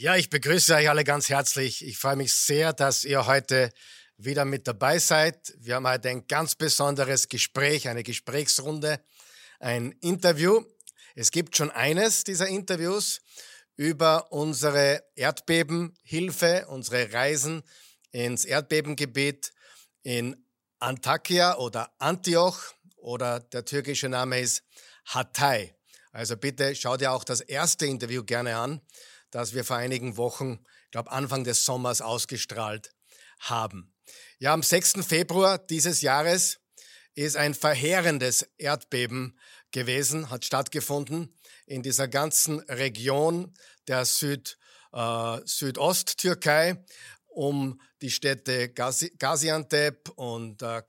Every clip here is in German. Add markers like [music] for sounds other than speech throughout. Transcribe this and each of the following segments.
Ja, ich begrüße euch alle ganz herzlich. Ich freue mich sehr, dass ihr heute wieder mit dabei seid. Wir haben heute ein ganz besonderes Gespräch, eine Gesprächsrunde, ein Interview. Es gibt schon eines dieser Interviews über unsere Erdbebenhilfe, unsere Reisen ins Erdbebengebiet in Antakya oder Antioch oder der türkische Name ist Hatay. Also bitte schau dir auch das erste Interview gerne an, das wir vor einigen Wochen, ich glaube Anfang des Sommers ausgestrahlt haben. Ja, am 6. Februar dieses Jahres ist ein verheerendes Erdbeben gewesen, hat stattgefunden in dieser ganzen Region der Süd, äh, Südosttürkei um die Städte Gaziantep und äh,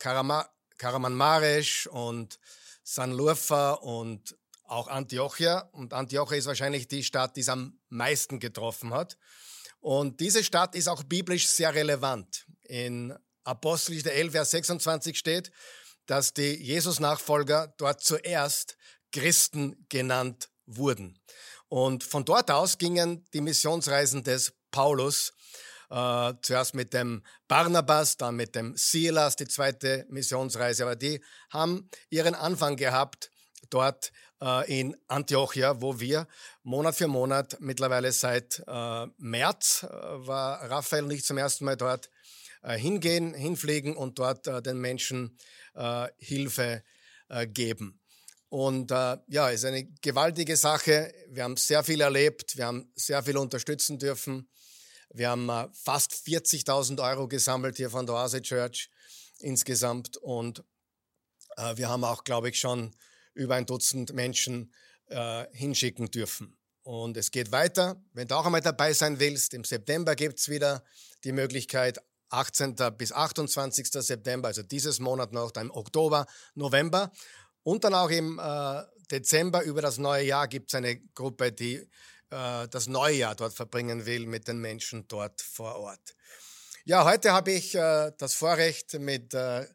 Karamanmaresh und Sanlurfa und auch Antiochia. Und Antiochia ist wahrscheinlich die Stadt, die es am meisten getroffen hat. Und diese Stadt ist auch biblisch sehr relevant. In Apostelgeschichte 11, Vers 26 steht, dass die Jesus-Nachfolger dort zuerst Christen genannt wurden. Und von dort aus gingen die Missionsreisen des Paulus äh, zuerst mit dem Barnabas, dann mit dem Silas, die zweite Missionsreise. Aber die haben ihren Anfang gehabt dort äh, in Antiochia, wo wir Monat für Monat, mittlerweile seit äh, März, äh, war Raphael nicht zum ersten Mal dort, äh, hingehen, hinfliegen und dort äh, den Menschen Hilfe geben. Und äh, ja, ist eine gewaltige Sache. Wir haben sehr viel erlebt, wir haben sehr viel unterstützen dürfen. Wir haben äh, fast 40.000 Euro gesammelt hier von der Oase Church insgesamt und äh, wir haben auch, glaube ich, schon über ein Dutzend Menschen äh, hinschicken dürfen. Und es geht weiter. Wenn du auch einmal dabei sein willst, im September gibt es wieder die Möglichkeit, 18. bis 28. September, also dieses Monat noch, dann im Oktober, November. Und dann auch im äh, Dezember über das neue Jahr gibt es eine Gruppe, die äh, das Neujahr dort verbringen will mit den Menschen dort vor Ort. Ja, heute habe ich äh, das Vorrecht mit äh,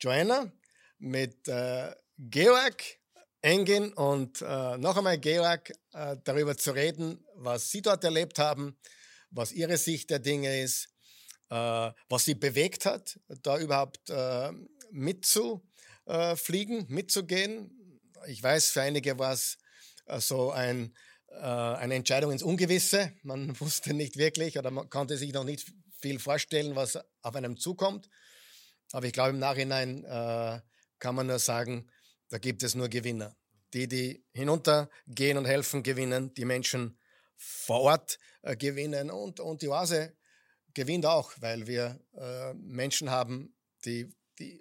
Joanna, mit äh, Georg Engin und äh, noch einmal Georg äh, darüber zu reden, was sie dort erlebt haben, was ihre Sicht der Dinge ist, was sie bewegt hat, da überhaupt mitzufliegen, mitzugehen. Ich weiß, für einige war es so ein äh, eine Entscheidung ins Ungewisse. Man [laughs] wusste nicht wirklich oder man konnte sich noch nicht viel vorstellen, was auf einem zukommt. Aber ich glaube, im Nachhinein äh, kann man nur sagen, da gibt es nur Gewinner. Die, die hinuntergehen und helfen, gewinnen. Die Menschen vor Ort äh, gewinnen. Und, und die Oase gewinnt auch, weil wir äh, Menschen haben, die, die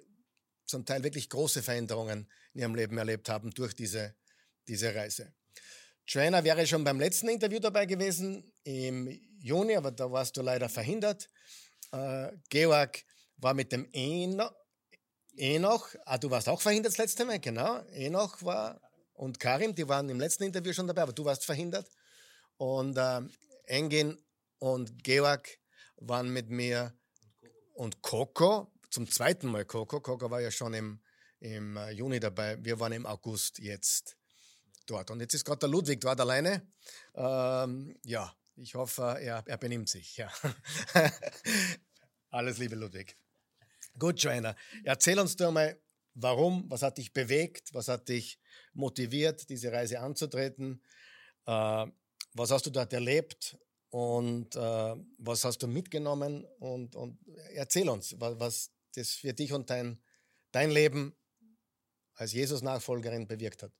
zum Teil wirklich große Veränderungen in ihrem Leben erlebt haben durch diese, diese Reise. Joanna wäre schon beim letzten Interview dabei gewesen im Juni, aber da warst du leider verhindert. Äh, Georg war mit dem Eno, Enoch, ah, du warst auch verhindert das letzte Mal, genau. Enoch war und Karim, die waren im letzten Interview schon dabei, aber du warst verhindert. Und äh, Engin und Georg waren mit mir und Coco, zum zweiten Mal Coco. Coco war ja schon im, im äh, Juni dabei. Wir waren im August jetzt dort. Und jetzt ist gerade der Ludwig dort alleine. Ähm, ja, ich hoffe, er, er benimmt sich. Ja. [laughs] Alles Liebe, Ludwig. Gut, Joanna, erzähl uns doch mal, warum, was hat dich bewegt, was hat dich motiviert, diese Reise anzutreten, äh, was hast du dort erlebt und äh, was hast du mitgenommen und, und erzähl uns, was, was das für dich und dein, dein Leben als Jesus-Nachfolgerin bewirkt hat.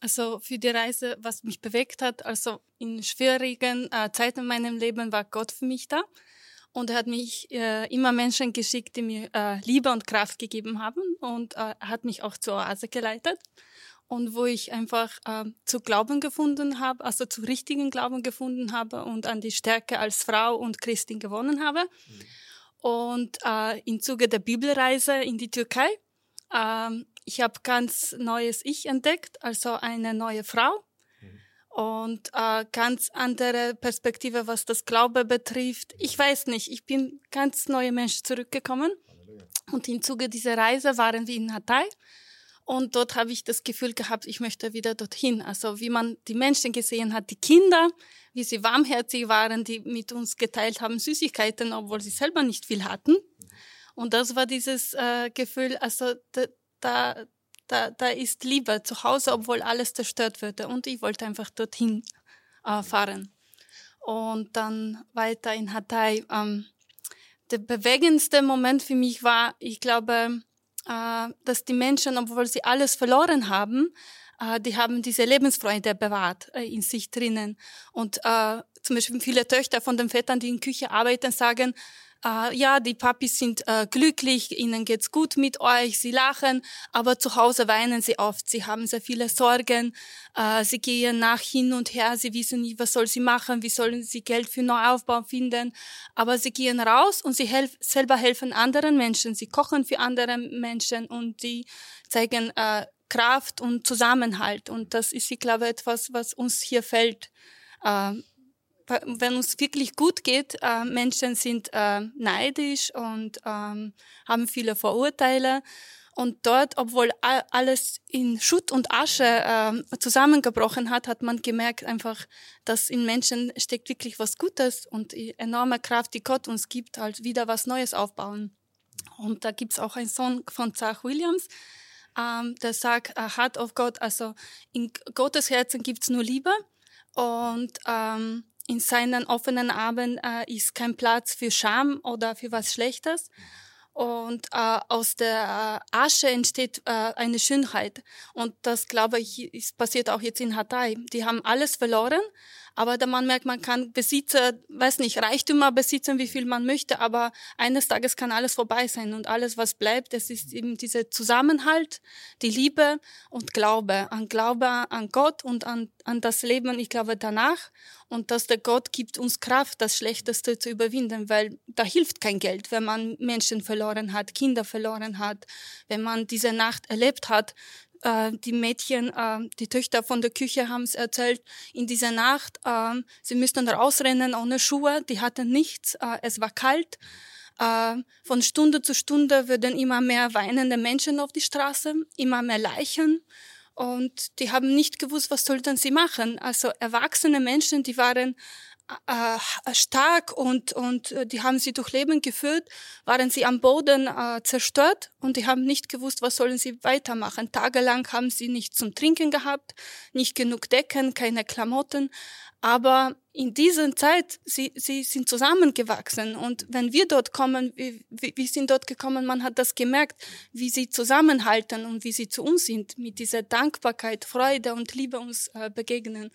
Also für die Reise, was mich bewegt hat, also in schwierigen äh, Zeiten in meinem Leben war Gott für mich da. Und er hat mich äh, immer Menschen geschickt, die mir äh, Liebe und Kraft gegeben haben. Und äh, hat mich auch zur Oase geleitet. Und wo ich einfach äh, zu Glauben gefunden habe, also zu richtigen Glauben gefunden habe und an die Stärke als Frau und Christin gewonnen habe. Mhm. Und äh, im Zuge der Bibelreise in die Türkei ähm, ich habe ganz neues Ich entdeckt, also eine neue Frau. Und äh, ganz andere Perspektive, was das Glaube betrifft. Ich weiß nicht, ich bin ganz neue Mensch zurückgekommen und im Zuge dieser Reise waren wir in Hatay Und dort habe ich das Gefühl gehabt, ich möchte wieder dorthin. Also wie man die Menschen gesehen hat, die Kinder, wie sie warmherzig waren, die mit uns geteilt haben Süßigkeiten, obwohl sie selber nicht viel hatten. Und das war dieses äh, Gefühl, also da, da, da, da ist Liebe zu Hause, obwohl alles zerstört würde. Und ich wollte einfach dorthin äh, fahren. Und dann weiter in Hatay. Ähm, der bewegendste Moment für mich war, ich glaube, äh, dass die Menschen, obwohl sie alles verloren haben, äh, die haben diese Lebensfreude bewahrt äh, in sich drinnen. Und äh, zum Beispiel viele Töchter von den Vätern, die in Küche arbeiten, sagen, äh, ja, die Papis sind äh, glücklich, ihnen geht's gut mit euch, sie lachen, aber zu Hause weinen sie oft, sie haben sehr viele Sorgen, äh, sie gehen nach hin und her, sie wissen nicht, was soll sie machen, wie sollen sie Geld für Neuaufbau finden, aber sie gehen raus und sie helf selber helfen anderen Menschen, sie kochen für andere Menschen und sie zeigen äh, Kraft und Zusammenhalt und das ist, ich glaube, etwas, was uns hier fällt. Äh, wenn uns wirklich gut geht, äh, Menschen sind äh, neidisch und ähm, haben viele Vorurteile. Und dort, obwohl alles in Schutt und Asche äh, zusammengebrochen hat, hat man gemerkt einfach, dass in Menschen steckt wirklich was Gutes und die enorme Kraft, die Gott uns gibt, halt wieder was Neues aufbauen. Und da gibt's auch einen Song von Zach Williams, ähm, der sagt, a Heart of God, also in Gottes Herzen gibt's nur Liebe. Und ähm, in seinen offenen Armen äh, ist kein Platz für Scham oder für was Schlechtes. Und äh, aus der äh, Asche entsteht äh, eine Schönheit. Und das, glaube ich, ist passiert auch jetzt in Hatay. Die haben alles verloren, aber da man merkt, man kann Besitzer, weiß nicht, Reichtümer besitzen, wie viel man möchte, aber eines Tages kann alles vorbei sein und alles, was bleibt, das ist eben dieser Zusammenhalt, die Liebe und Glaube, an Glaube an Gott und an, an das Leben, ich glaube, danach. Und dass der Gott gibt uns Kraft, das Schlechteste zu überwinden, weil da hilft kein Geld, wenn man Menschen verloren hat, Kinder verloren hat, wenn man diese Nacht erlebt hat, äh, die Mädchen, äh, die Töchter von der Küche haben es erzählt, in dieser Nacht, äh, sie müssten rausrennen ohne Schuhe, die hatten nichts, äh, es war kalt. Äh, von Stunde zu Stunde würden immer mehr weinende Menschen auf die Straße, immer mehr Leichen. Und die haben nicht gewusst, was sollten sie machen. Also erwachsene Menschen, die waren äh, stark und, und äh, die haben sie durch Leben geführt, waren sie am Boden äh, zerstört und die haben nicht gewusst, was sollen sie weitermachen. Tagelang haben sie nichts zum Trinken gehabt, nicht genug Decken, keine Klamotten. Aber in dieser Zeit, sie, sie sind zusammengewachsen. Und wenn wir dort kommen, wir, wir sind dort gekommen, man hat das gemerkt, wie sie zusammenhalten und wie sie zu uns sind, mit dieser Dankbarkeit, Freude und Liebe uns äh, begegnen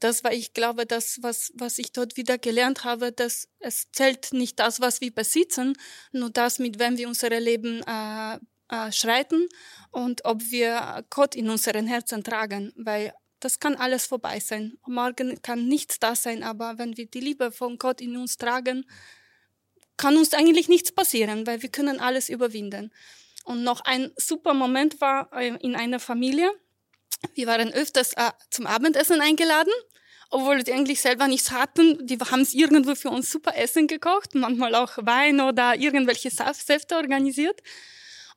das war, ich glaube, das, was, was ich dort wieder gelernt habe, dass es zählt nicht das, was wir besitzen, nur das, mit wem wir unser Leben äh, äh, schreiten und ob wir Gott in unseren Herzen tragen, weil das kann alles vorbei sein. Morgen kann nichts da sein, aber wenn wir die Liebe von Gott in uns tragen, kann uns eigentlich nichts passieren, weil wir können alles überwinden. Und noch ein super Moment war äh, in einer Familie, wir waren öfters äh, zum Abendessen eingeladen, obwohl wir eigentlich selber nichts hatten. Die haben es irgendwo für uns super Essen gekocht, manchmal auch Wein oder irgendwelche Säfte organisiert.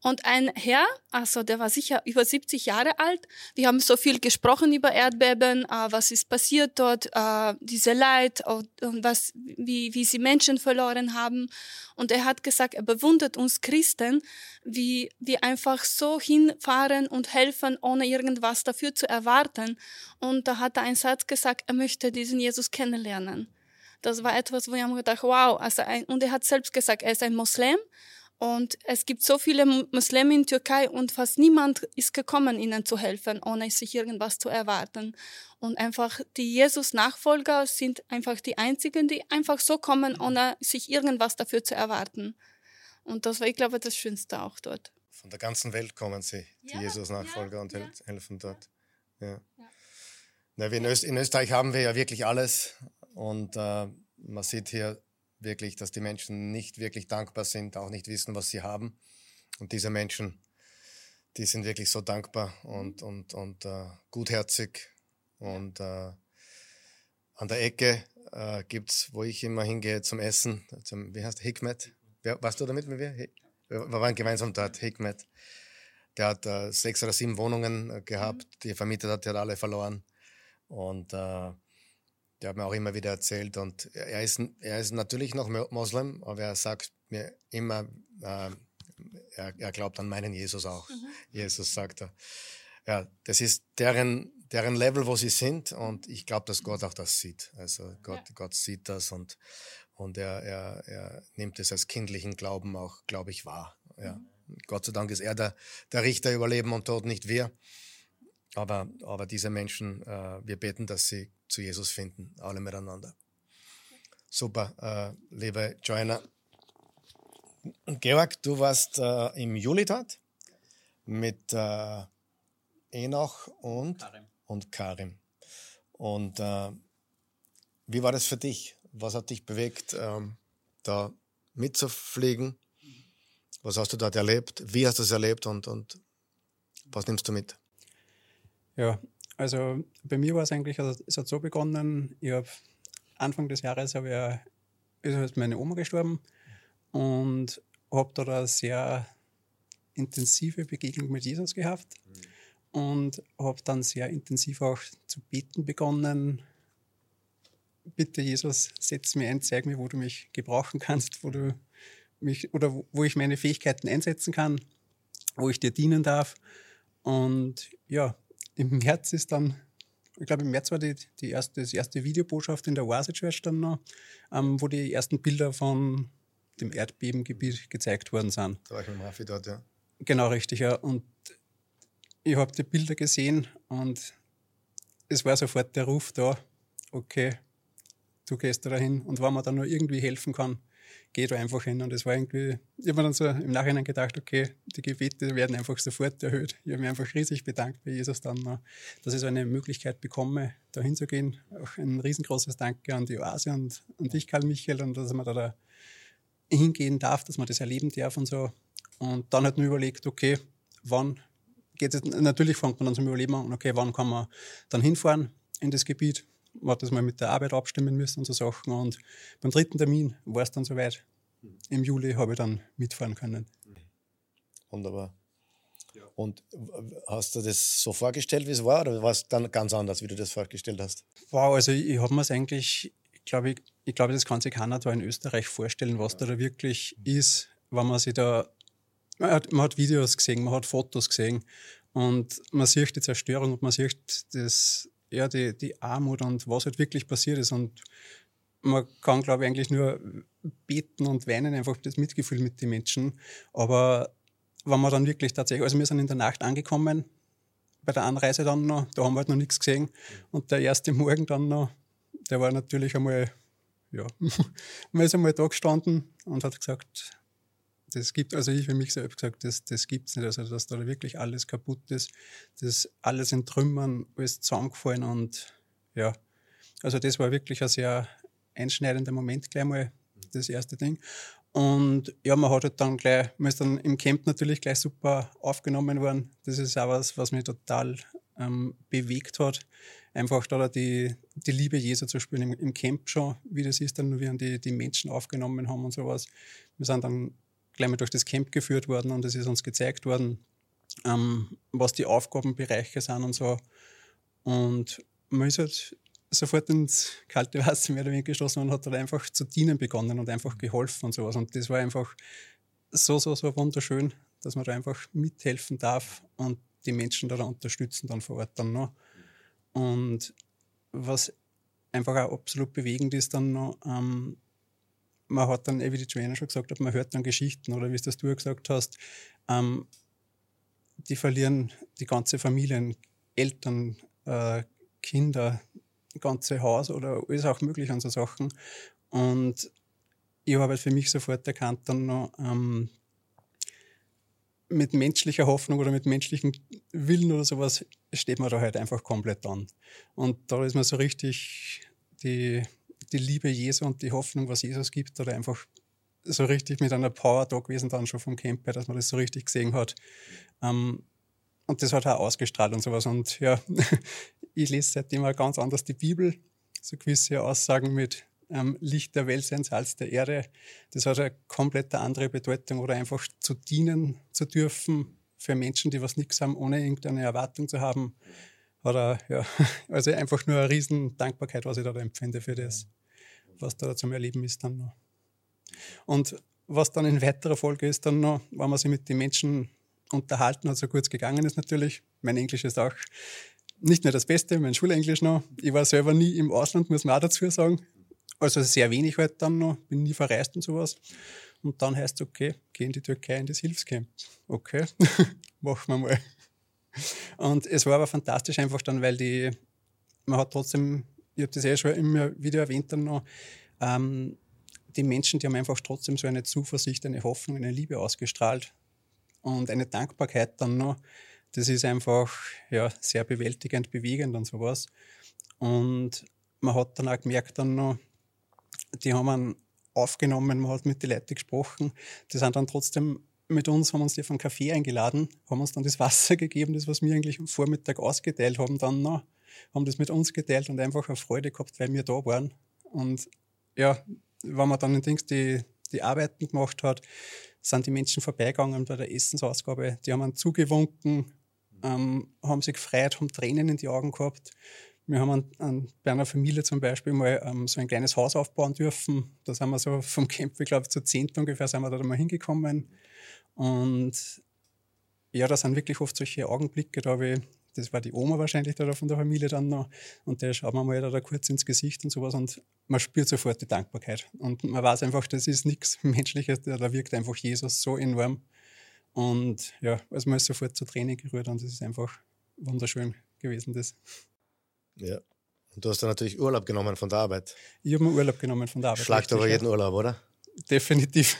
Und ein Herr, also der war sicher über 70 Jahre alt, wir haben so viel gesprochen über Erdbeben, äh, was ist passiert dort, äh, diese Leid und, und was, wie, wie sie Menschen verloren haben. Und er hat gesagt, er bewundert uns Christen, wie wir einfach so hinfahren und helfen, ohne irgendwas dafür zu erwarten. Und da hat er einen Satz gesagt, er möchte diesen Jesus kennenlernen. Das war etwas, wo ich mir gedacht, wow, also ein, und er hat selbst gesagt, er ist ein Moslem und es gibt so viele Muslime in Türkei und fast niemand ist gekommen, ihnen zu helfen, ohne sich irgendwas zu erwarten. Und einfach die Jesus-Nachfolger sind einfach die einzigen, die einfach so kommen, ohne sich irgendwas dafür zu erwarten. Und das war, ich glaube, das Schönste auch dort. Von der ganzen Welt kommen sie, die ja, Jesus-Nachfolger, ja, und ja. helfen dort. Ja. Na, in, Öst in, Österreich haben wir ja wirklich alles. Und äh, man sieht hier wirklich, dass die Menschen nicht wirklich dankbar sind, auch nicht wissen, was sie haben. Und diese Menschen, die sind wirklich so dankbar und, und, und äh, gutherzig. Und äh, an der Ecke äh, gibt es, wo ich immer hingehe zum Essen, zum, wie heißt Hikmet? Warst du damit mit mir? Wir waren gemeinsam dort, Hikmet. der hat äh, sechs oder sieben Wohnungen äh, gehabt, die er vermietet hat, die hat alle verloren. Und äh, der hat mir auch immer wieder erzählt. Und er ist, er ist natürlich noch Moslem, aber er sagt mir immer, äh, er, er, glaubt an meinen Jesus auch. Mhm. Jesus sagt er. Ja, das ist deren, deren Level, wo sie sind. Und ich glaube, dass Gott auch das sieht. Also Gott, ja. Gott sieht das und, und er, er, er nimmt es als kindlichen Glauben auch, glaube ich, wahr. Ja. Mhm. Gott sei Dank ist er der, der Richter über Leben und Tod, nicht wir. Aber, aber diese Menschen, äh, wir beten, dass sie zu Jesus finden, alle miteinander. Super, äh, liebe Joanna. Georg, du warst äh, im Juli dort mit äh, Enoch und Karim. Und, Karim. und äh, wie war das für dich? Was hat dich bewegt, ähm, da mitzufliegen? Was hast du dort erlebt? Wie hast du es erlebt und, und was nimmst du mit? Ja, also bei mir war es eigentlich, also es hat so begonnen, ich habe Anfang des Jahres habe ich, ist halt meine Oma gestorben und habe da eine sehr intensive Begegnung mit Jesus gehabt und habe dann sehr intensiv auch zu beten begonnen. Bitte Jesus, setz mir ein, zeig mir, wo du mich gebrauchen kannst, wo du mich oder wo ich meine Fähigkeiten einsetzen kann, wo ich dir dienen darf. Und ja, im März ist dann, ich glaube im März war die, die erste, die erste Videobotschaft in der Oase Church dann noch, ähm, wo die ersten Bilder von dem Erdbebengebiet gezeigt worden sind. Da war ich mit Rafi dort, ja. Genau, richtig, ja. Und ich habe die Bilder gesehen und es war sofort der Ruf da, okay, du gehst da hin und wenn man dann nur irgendwie helfen kann, geh da einfach hin. Und es war irgendwie, ich habe mir dann so im Nachhinein gedacht, okay, die Gebete werden einfach sofort erhöht. Ich habe mich einfach riesig bedankt bei Jesus dann, dass ich so eine Möglichkeit bekomme, da hinzugehen. Auch ein riesengroßes Danke an die Oase und an dich, Karl Michael, und dass man da, da hingehen darf, dass man das erleben darf und so. Und dann hat man überlegt, okay, wann geht es, natürlich fängt man dann zum Überleben an, okay, wann kann man dann hinfahren in das Gebiet man hat das mal mit der Arbeit abstimmen müssen und so Sachen. Und beim dritten Termin war es dann soweit. Im Juli habe ich dann mitfahren können. Wunderbar. Und hast du das so vorgestellt, wie es war, oder war es dann ganz anders, wie du das vorgestellt hast? Wow, also ich, ich habe mir es eigentlich, ich glaube, ich, ich glaube, das kann sich keiner da in Österreich vorstellen, was da, da wirklich ist, wenn man sich da, man hat, man hat Videos gesehen, man hat Fotos gesehen und man sieht die Zerstörung und man sieht das, ja, die, die Armut und was halt wirklich passiert ist. Und man kann, glaube ich, eigentlich nur beten und weinen, einfach das Mitgefühl mit den Menschen. Aber wenn man dann wirklich tatsächlich, also wir sind in der Nacht angekommen, bei der Anreise dann noch, da haben wir halt noch nichts gesehen. Und der erste Morgen dann noch, der war natürlich einmal, ja, [laughs] man ist einmal da gestanden und hat gesagt, das gibt, also ich für mich selbst gesagt, das, das gibt es nicht. Also, dass da wirklich alles kaputt ist, das alles in Trümmern, alles zusammengefallen und ja, also das war wirklich ein sehr einschneidender Moment gleich mal, das erste Ding. Und ja, man hat halt dann gleich, man ist dann im Camp natürlich gleich super aufgenommen worden. Das ist auch was, was mich total ähm, bewegt hat. Einfach da die, die Liebe Jesu zu spüren im, im Camp schon, wie das ist, dann, wie die, die Menschen aufgenommen haben und sowas. Wir sind dann gleich mal durch das Camp geführt worden und es ist uns gezeigt worden, ähm, was die Aufgabenbereiche sind und so. Und man ist halt sofort ins kalte Wasser mehr oder weniger gestoßen und hat dann einfach zu dienen begonnen und einfach geholfen und sowas. Und das war einfach so, so, so wunderschön, dass man da einfach mithelfen darf und die Menschen da unterstützen dann vor Ort dann noch. Und was einfach auch absolut bewegend ist dann noch, ähm, man hat dann, wie die Joanna schon gesagt hat, man hört dann Geschichten oder wie es das du gesagt hast, ähm, die verlieren die ganze Familie, Eltern, äh, Kinder, ganze Haus oder alles auch möglich an so Sachen. Und ich habe halt für mich sofort erkannt, dann noch ähm, mit menschlicher Hoffnung oder mit menschlichem Willen oder sowas steht man da halt einfach komplett an. Und da ist man so richtig die die Liebe Jesu und die Hoffnung, was Jesus gibt, oder einfach so richtig mit einer Power da gewesen, dann schon vom Camper, dass man das so richtig gesehen hat. Ähm, und das hat auch ausgestrahlt und sowas. Und ja, [laughs] ich lese seitdem auch ganz anders die Bibel. So gewisse Aussagen mit ähm, Licht der Welt sein, Salz der Erde. Das hat eine komplett andere Bedeutung. Oder einfach zu dienen zu dürfen, für Menschen, die was nichts haben, ohne irgendeine Erwartung zu haben. Oder ja, [laughs] also einfach nur eine riesen Dankbarkeit, was ich da empfinde für das, was da zum Erleben ist dann noch. Und was dann in weiterer Folge ist dann noch, wenn man sich mit den Menschen unterhalten hat, so kurz gegangen ist natürlich. Mein Englisch ist auch nicht mehr das Beste, mein Schulenglisch noch. Ich war selber nie im Ausland, muss man auch dazu sagen. Also sehr wenig halt dann noch, bin nie verreist und sowas. Und dann heißt es, okay, geh in die Türkei in das Hilfscamp. Okay, [laughs] machen wir mal. Und es war aber fantastisch einfach dann, weil die, man hat trotzdem, ich habe das ja schon immer wieder erwähnt dann noch, ähm, die Menschen, die haben einfach trotzdem so eine Zuversicht, eine Hoffnung, eine Liebe ausgestrahlt und eine Dankbarkeit dann noch. Das ist einfach ja, sehr bewältigend, bewegend und sowas. Und man hat dann auch gemerkt dann noch, die haben einen aufgenommen, man hat mit den Leuten gesprochen. Die sind dann trotzdem mit uns, haben uns die von Kaffee eingeladen, haben uns dann das Wasser [laughs] gegeben, das was wir eigentlich am Vormittag ausgeteilt haben, dann noch, haben das mit uns geteilt und einfach eine Freude gehabt, weil wir da waren. Und ja, wenn man dann die, die Arbeiten gemacht hat, sind die Menschen vorbeigegangen bei der Essensausgabe. Die haben einen zugewunken, ähm, haben sich gefreut, haben Tränen in die Augen gehabt. Wir haben an, an, bei einer Familie zum Beispiel mal ähm, so ein kleines Haus aufbauen dürfen. Da sind wir so vom Camp, ich glaube, zu zehnt ungefähr sind wir da mal hingekommen. Und ja, da sind wirklich oft solche Augenblicke, da ich das war die Oma wahrscheinlich da von der Familie dann noch. Und der schaut man mal da, kurz ins Gesicht und sowas und man spürt sofort die Dankbarkeit. Und man weiß einfach, das ist nichts Menschliches, da wirkt einfach Jesus so enorm. Und ja, also man ist sofort zu Tränen gerührt und es ist einfach wunderschön gewesen, das. Ja. Und du hast dann natürlich Urlaub genommen von der Arbeit. Ich habe mir Urlaub genommen von der Arbeit. Schlagt aber jeden Urlaub, oder? Definitiv.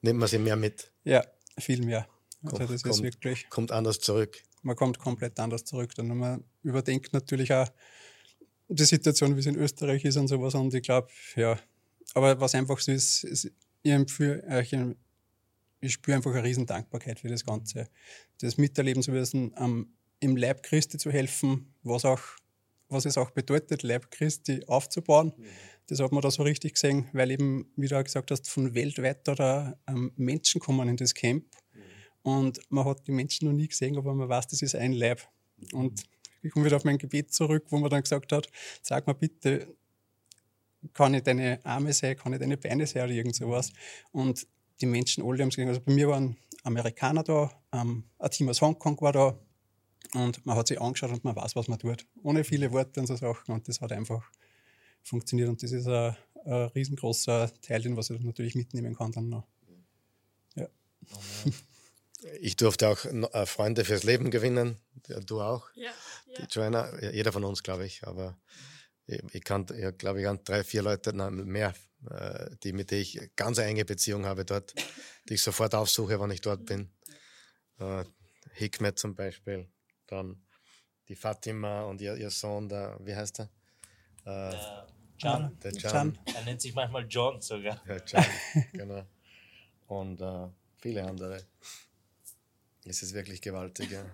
Nimmt man sie mehr mit? Ja, viel mehr. Also das kommt, wirklich. Kommt anders zurück man kommt komplett anders zurück. Dann man überdenkt natürlich auch die Situation, wie es in Österreich ist und sowas. Und ich glaube, ja, aber was einfach so ist, ist ich, empfehle, ich spüre einfach eine riesen Dankbarkeit für das Ganze. Das miterleben zu wissen, um, im Leib Christi zu helfen, was auch was es auch bedeutet, Leib Christi aufzubauen. Mhm. Das hat man da so richtig gesehen, weil eben, wie du auch gesagt hast, von weltweit da ähm, Menschen kommen in das Camp und man hat die Menschen noch nie gesehen, aber man weiß, das ist ein Leib. Und ich komme wieder auf mein Gebet zurück, wo man dann gesagt hat, sag mal bitte, kann ich deine Arme sein, kann ich deine Beine sein oder irgend sowas. Und die Menschen alle haben gesehen, also bei mir waren Amerikaner da, ähm, ein Team aus Hongkong war da und man hat sich angeschaut und man weiß, was man tut. Ohne viele Worte und so Sachen und das hat einfach funktioniert und das ist ein, ein riesengroßer Teil, den was ich natürlich mitnehmen kann dann noch. Ja. Oh ich durfte auch äh, Freunde fürs Leben gewinnen. Du auch? Ja. Die Joanna, jeder von uns, glaube ich. Aber ich, ich kann, ja, glaube ich, an drei, vier Leute mehr, äh, die, mit denen ich ganz enge Beziehung habe dort, die ich sofort aufsuche, wenn ich dort bin. Äh, Hikmet zum Beispiel. Dann die Fatima und ihr, ihr Sohn, der, wie heißt er? Äh, Can. Der Can. Er nennt sich manchmal John sogar. Ja, Can, [laughs] genau. Und äh, viele andere. Es ist wirklich gewaltig, ja.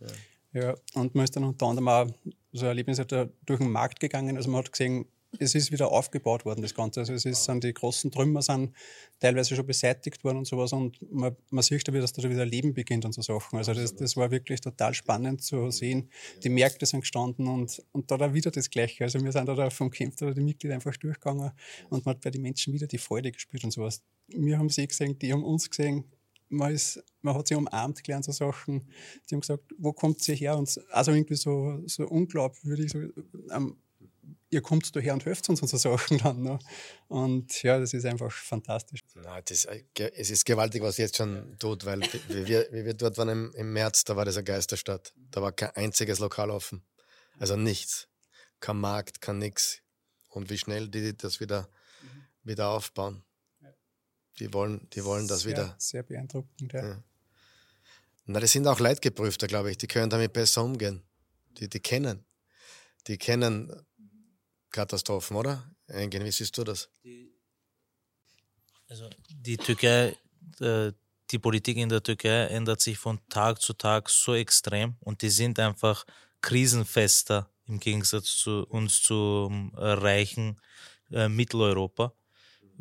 ja. ja. und man ist dann unter anderem auch, so ein Erlebnis hat er durch den Markt gegangen, also man hat gesehen, es ist wieder aufgebaut worden, das Ganze. Also es ist, sind die großen Trümmer sind teilweise schon beseitigt worden und sowas und man, man sieht da wieder, dass da wieder Leben beginnt und so Sachen. Also das, das war wirklich total spannend zu sehen. Die Märkte sind gestanden und, und da wieder das Gleiche. Also wir sind da vom Camp da die Mitglieder einfach durchgegangen und man hat bei den Menschen wieder die Freude gespürt und sowas. Wir haben sie gesehen, die haben uns gesehen man, ist, man hat sie umarmt gelernt, so Sachen. Die haben gesagt, wo kommt sie her? Und also irgendwie so, so unglaubwürdig, so, ähm, ihr kommt daher und helft uns und so Sachen dann. Ne? Und ja, das ist einfach fantastisch. Na, das, äh, es ist gewaltig, was jetzt schon tut, weil wie wir, wie wir dort waren im, im März, da war das eine Geisterstadt. Da war kein einziges Lokal offen. Also nichts. Kein Markt, kein nix. Und wie schnell die das wieder, mhm. wieder aufbauen. Die wollen, die wollen das sehr, wieder. Sehr beeindruckend, ja. ja. Na, die sind auch leidgeprüfter, glaube ich. Die können damit besser umgehen. Die, die kennen. Die kennen Katastrophen, oder? Engin, wie siehst du das? Also die Türkei, äh, die Politik in der Türkei ändert sich von Tag zu Tag so extrem und die sind einfach krisenfester im Gegensatz zu uns zum reichen äh, Mitteleuropa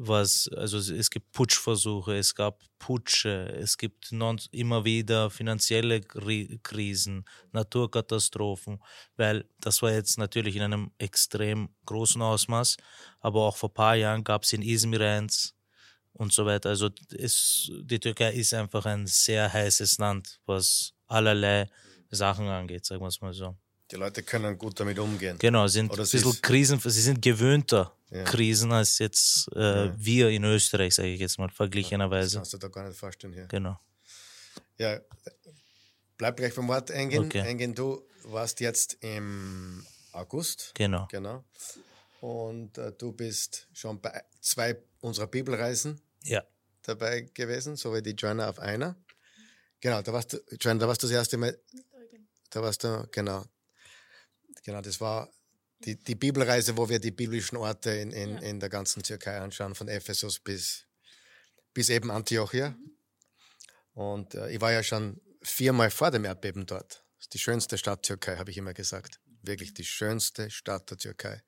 was, also es gibt Putschversuche, es gab Putsche, es gibt non, immer wieder finanzielle Krisen, Naturkatastrophen, weil das war jetzt natürlich in einem extrem großen Ausmaß, aber auch vor ein paar Jahren gab es in Izmir eins und so weiter. Also es, die Türkei ist einfach ein sehr heißes Land, was allerlei Sachen angeht, sagen wir es mal so. Die Leute können gut damit umgehen. Genau, sind Oder ein bisschen Krisen, sie sind gewöhnter ja. Krisen als jetzt äh, ja. wir in Österreich, sage ich jetzt mal, verglichenerweise. Das kannst du da gar nicht vorstellen hier. Genau. Ja, bleib gleich beim Wort eingehen. Okay. eingehen. Du warst jetzt im August. Genau. Genau. Und äh, du bist schon bei zwei unserer Bibelreisen ja. dabei gewesen, so wie die Joanna auf einer. Genau, da warst du, Joanna, da warst du das erste Mal. Da warst du, genau, Genau, das war die, die Bibelreise, wo wir die biblischen Orte in, in, ja. in der ganzen Türkei anschauen, von Ephesus bis, bis eben Antiochia. Und äh, ich war ja schon viermal vor dem Erdbeben dort. Das ist die schönste Stadt Türkei, habe ich immer gesagt. Wirklich die schönste Stadt der Türkei.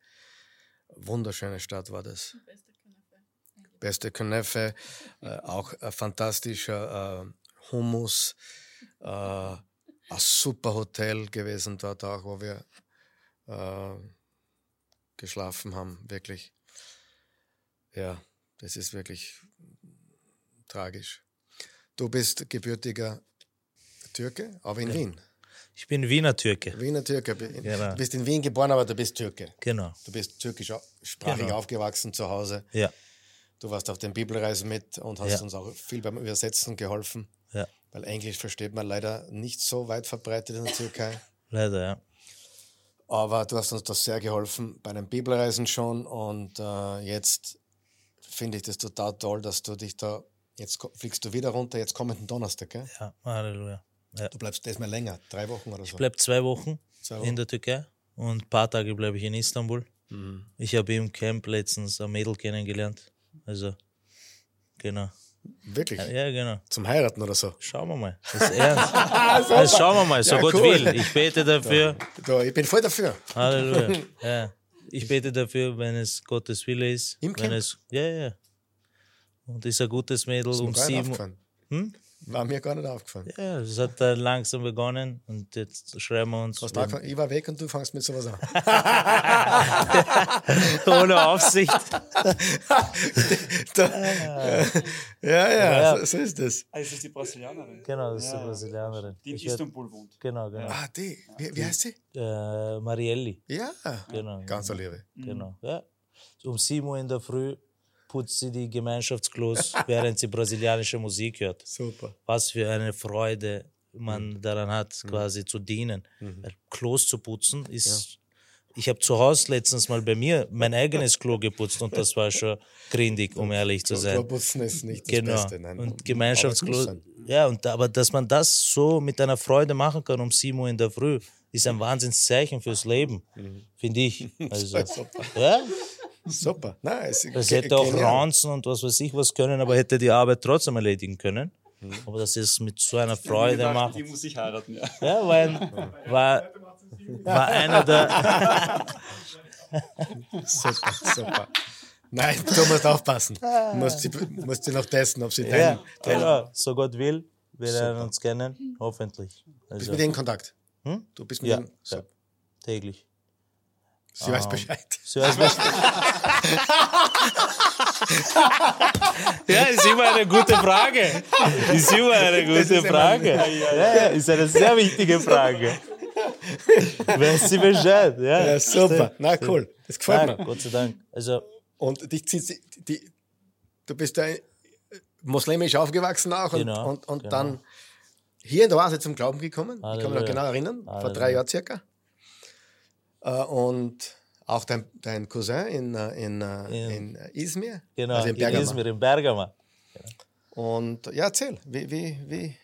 Wunderschöne Stadt war das. Beste Künefe, äh, auch ein fantastischer äh, Hummus, äh, ein super Hotel gewesen dort auch, wo wir äh, geschlafen haben, wirklich. Ja, das ist wirklich tragisch. Du bist gebürtiger Türke, aber in ja. Wien. Ich bin Wiener Türke. Wiener Türke. Genau. Du bist in Wien geboren, aber du bist Türke. Genau. Du bist türkisch sprachig genau. aufgewachsen zu Hause. Ja. Du warst auf den Bibelreisen mit und hast ja. uns auch viel beim Übersetzen geholfen. Ja. Weil Englisch versteht man leider nicht so weit verbreitet in der Türkei. Leider, ja. Aber du hast uns da sehr geholfen bei den Bibelreisen schon und äh, jetzt finde ich das total toll, dass du dich da, jetzt fliegst du wieder runter, jetzt kommenden Donnerstag, gell? Ja, Halleluja. Ja. Du bleibst diesmal länger, drei Wochen oder so? Ich bleibe zwei Wochen, zwei Wochen in der Türkei und ein paar Tage bleibe ich in Istanbul. Mhm. Ich habe im Camp letztens ein Mädel kennengelernt. Also, genau. Wirklich? Ja, genau. Zum Heiraten oder so? Schauen wir mal. [laughs] Das ist ernst. [laughs] also schauen wir mal, so ja, Gott cool. will. Ich bete dafür. Da, da, ich bin voll dafür. Halleluja. [laughs] Ja. Ich bete dafür, wenn es Gottes Wille ist. Im Camp? Es, ja, ja. Und ist ein gutes Mädel um sieben. Hm? War mir gar nicht aufgefallen. Ja, es hat dann langsam begonnen und jetzt schreiben wir uns. Was ich war weg und du fangst mit sowas an. [laughs] Ohne Aufsicht. da, ja, ja, ja. So, so, ist das. Ah, ist das die Brasilianerin? Genau, das ist ja. die Brasilianerin. Die in ich Istanbul wohnt. Genau, genau. Ah, die. Wie, wie heißt sie? Äh, Marielli. Ja, genau. Ganz eine Liebe. Genau, ja. Um 7 Uhr in der Früh putzt sie die Gemeinschaftsklos, [laughs] während sie brasilianische Musik hört. Super. Was für eine Freude man mhm. daran hat, mhm. quasi zu dienen. Mhm. Klos zu putzen ist. Ja. Ich habe zu Hause letztens mal bei mir mein eigenes Klo geputzt und das war schon grindig, um ehrlich zu sein. Klo putzen ist nicht das genau. Beste. Nein. Und Gemeinschaftsklo. Ja, und, aber dass man das so mit einer Freude machen kann um 7 Uhr in der Früh, ist ein Wahnsinnszeichen fürs Leben, mhm. finde ich. [laughs] Also, ja, Super. Nein, es das hätte auch ranzen und was weiß ich was können, aber hätte die Arbeit trotzdem erledigen können. Mhm. Aber dass sie es mit so einer Freude gedacht, macht. Die muss ich heiraten, ja. Ja, weil, [laughs] war, war einer der. [laughs] super, super. Nein, du musst aufpassen. Du musst sie, musst sie noch testen, ob sie dein, ja, dein genau. so Gott will. Wir lernen uns kennen, hoffentlich. Also. Bist mit ihnen in Kontakt? Hm? Du bist mit ja, ihnen? So. Ja, täglich. Sie um, weiß Bescheid. Sie weiß Bescheid. ja, ist immer eine gute Frage. Ist immer eine gute Frage. Ja, ist eine sehr wichtige Frage. Weiß sie Bescheid. Ja, ja super. Na cool. Das gefällt ja, mir. Gott sei Dank. Also, und dich zieht die, du bist da muslimisch aufgewachsen auch und, genau, und, und genau. dann hier in der Oase zum Glauben gekommen. Halleluja. Ich kann mich noch genau erinnern, Halleluja. vor drei Jahren circa. Äh, und auch dein, dein Cousin in, äh, in, äh, in, in Izmir? Genau, also in, in Izmir, in Bergamo. Genau. Und ja, erzähl, wie, wie, wie?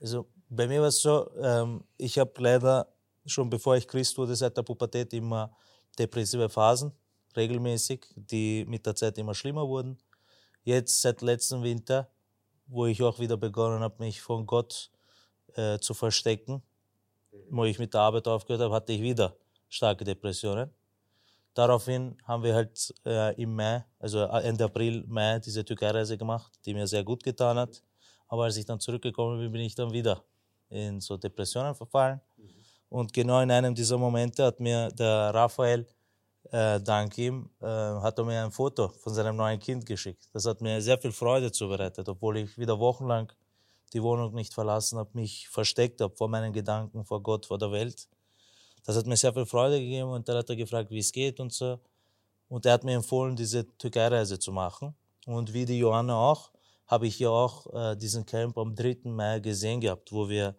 Also bei mir war es so, ähm, ich habe leider schon bevor ich Christ wurde, seit der Pubertät immer depressive Phasen, regelmäßig, die mit der Zeit immer schlimmer wurden. Jetzt seit letztem Winter, wo ich auch wieder begonnen habe, mich von Gott äh, zu verstecken, wo ich mit der Arbeit aufgehört habe, hatte ich wieder starke Depressionen. daraufhin haben wir halt äh, im Mai, also Ende April, Mai, diese Türkei-Reise gemacht, die mir sehr gut getan hat. Aber als ich dann zurückgekommen bin, bin ich dann wieder in so Depressionen verfallen. Und genau in einem dieser Momente hat mir der Raphael, äh, dank ihm, äh, hat er mir ein Foto von seinem neuen Kind geschickt. Das hat mir sehr viel Freude zubereitet, obwohl ich wieder wochenlang die Wohnung nicht verlassen habe, mich versteckt habe vor meinen Gedanken, vor Gott, vor der Welt. Das hat mir sehr viel Freude gegeben und dann hat er gefragt, wie es geht und so. Und er hat mir empfohlen, diese Türkei-Reise zu machen. Und wie die Johanna auch, habe ich ja auch äh, diesen Camp am 3. Mai gesehen gehabt, wo wir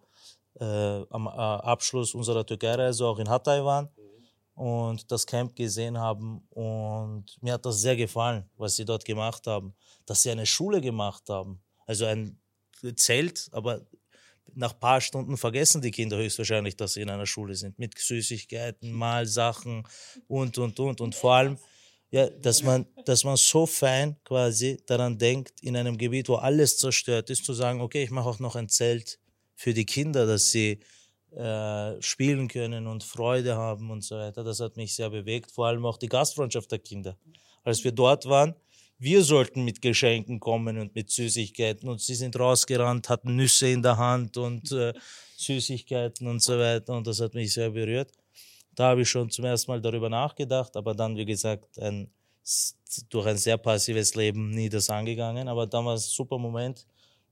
äh, am äh, Abschluss unserer Türkei-Reise auch in Hatay waren und das Camp gesehen haben. Und mir hat das sehr gefallen, was sie dort gemacht haben. Dass sie eine Schule gemacht haben. Also ein Zelt, aber nach ein paar Stunden vergessen die Kinder höchstwahrscheinlich, dass sie in einer Schule sind. Mit Süßigkeiten, Malsachen und, und, und. Und vor allem, ja, dass man, dass man so fein quasi daran denkt, in einem Gebiet, wo alles zerstört ist, zu sagen, okay, ich mache auch noch ein Zelt für die Kinder, dass sie äh, spielen können und Freude haben und so weiter. Das hat mich sehr bewegt, vor allem auch die Gastfreundschaft der Kinder. Als wir dort waren, wir sollten mit Geschenken kommen und mit Süßigkeiten und sie sind rausgerannt, hatten Nüsse in der Hand und äh, [laughs] Süßigkeiten und so weiter und das hat mich sehr berührt. Da habe ich schon zum ersten Mal darüber nachgedacht, aber dann, wie gesagt, ein, durch ein sehr passives Leben nie das angegangen. Aber dann war es ein super Moment,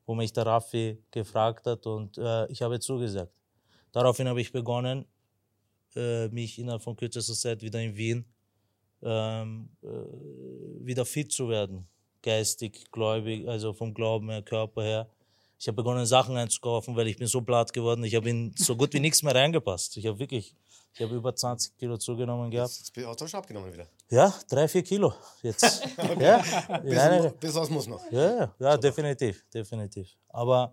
wo mich der Raffi gefragt hat und äh, ich habe zugesagt. Daraufhin habe ich begonnen, äh, mich innerhalb von kürzester Zeit wieder in Wien ähm, äh, wieder fit zu werden. Geistig, gläubig, also vom Glauben her, Körper her. Ich habe begonnen, Sachen einzukaufen, weil ich bin so platt geworden. Ich habe in so gut wie nichts mehr reingepasst. Ich habe wirklich, ich habe über 20 Kilo zugenommen gehabt. Jetzt hast du schon abgenommen wieder. Ja, drei, vier Kilo jetzt. [laughs] okay. ja, bis, was muss noch. Ja, ja, ja definitiv, definitiv. Aber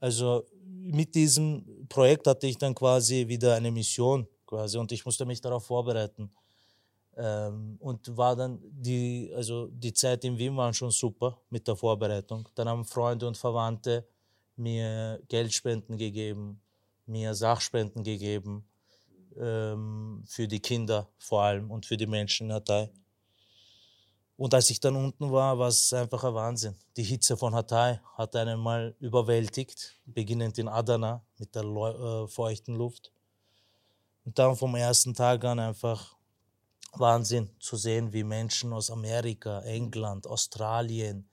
also mit diesem Projekt hatte ich dann quasi wieder eine Mission quasi und ich musste mich darauf vorbereiten. Ähm, und war dann die, also die Zeit in Wien war schon super mit der Vorbereitung. Dann haben Freunde und Verwandte mir Geldspenden gegeben, mir Sachspenden gegeben, ähm, für die Kinder vor allem und für die Menschen in Hatay. Und als ich dann unten war, war es einfach ein Wahnsinn. Die Hitze von Hatay hat einen mal überwältigt, beginnend in Adana mit der äh, feuchten Luft. Und dann vom ersten Tag an einfach Wahnsinn zu sehen, wie Menschen aus Amerika, England, Australien,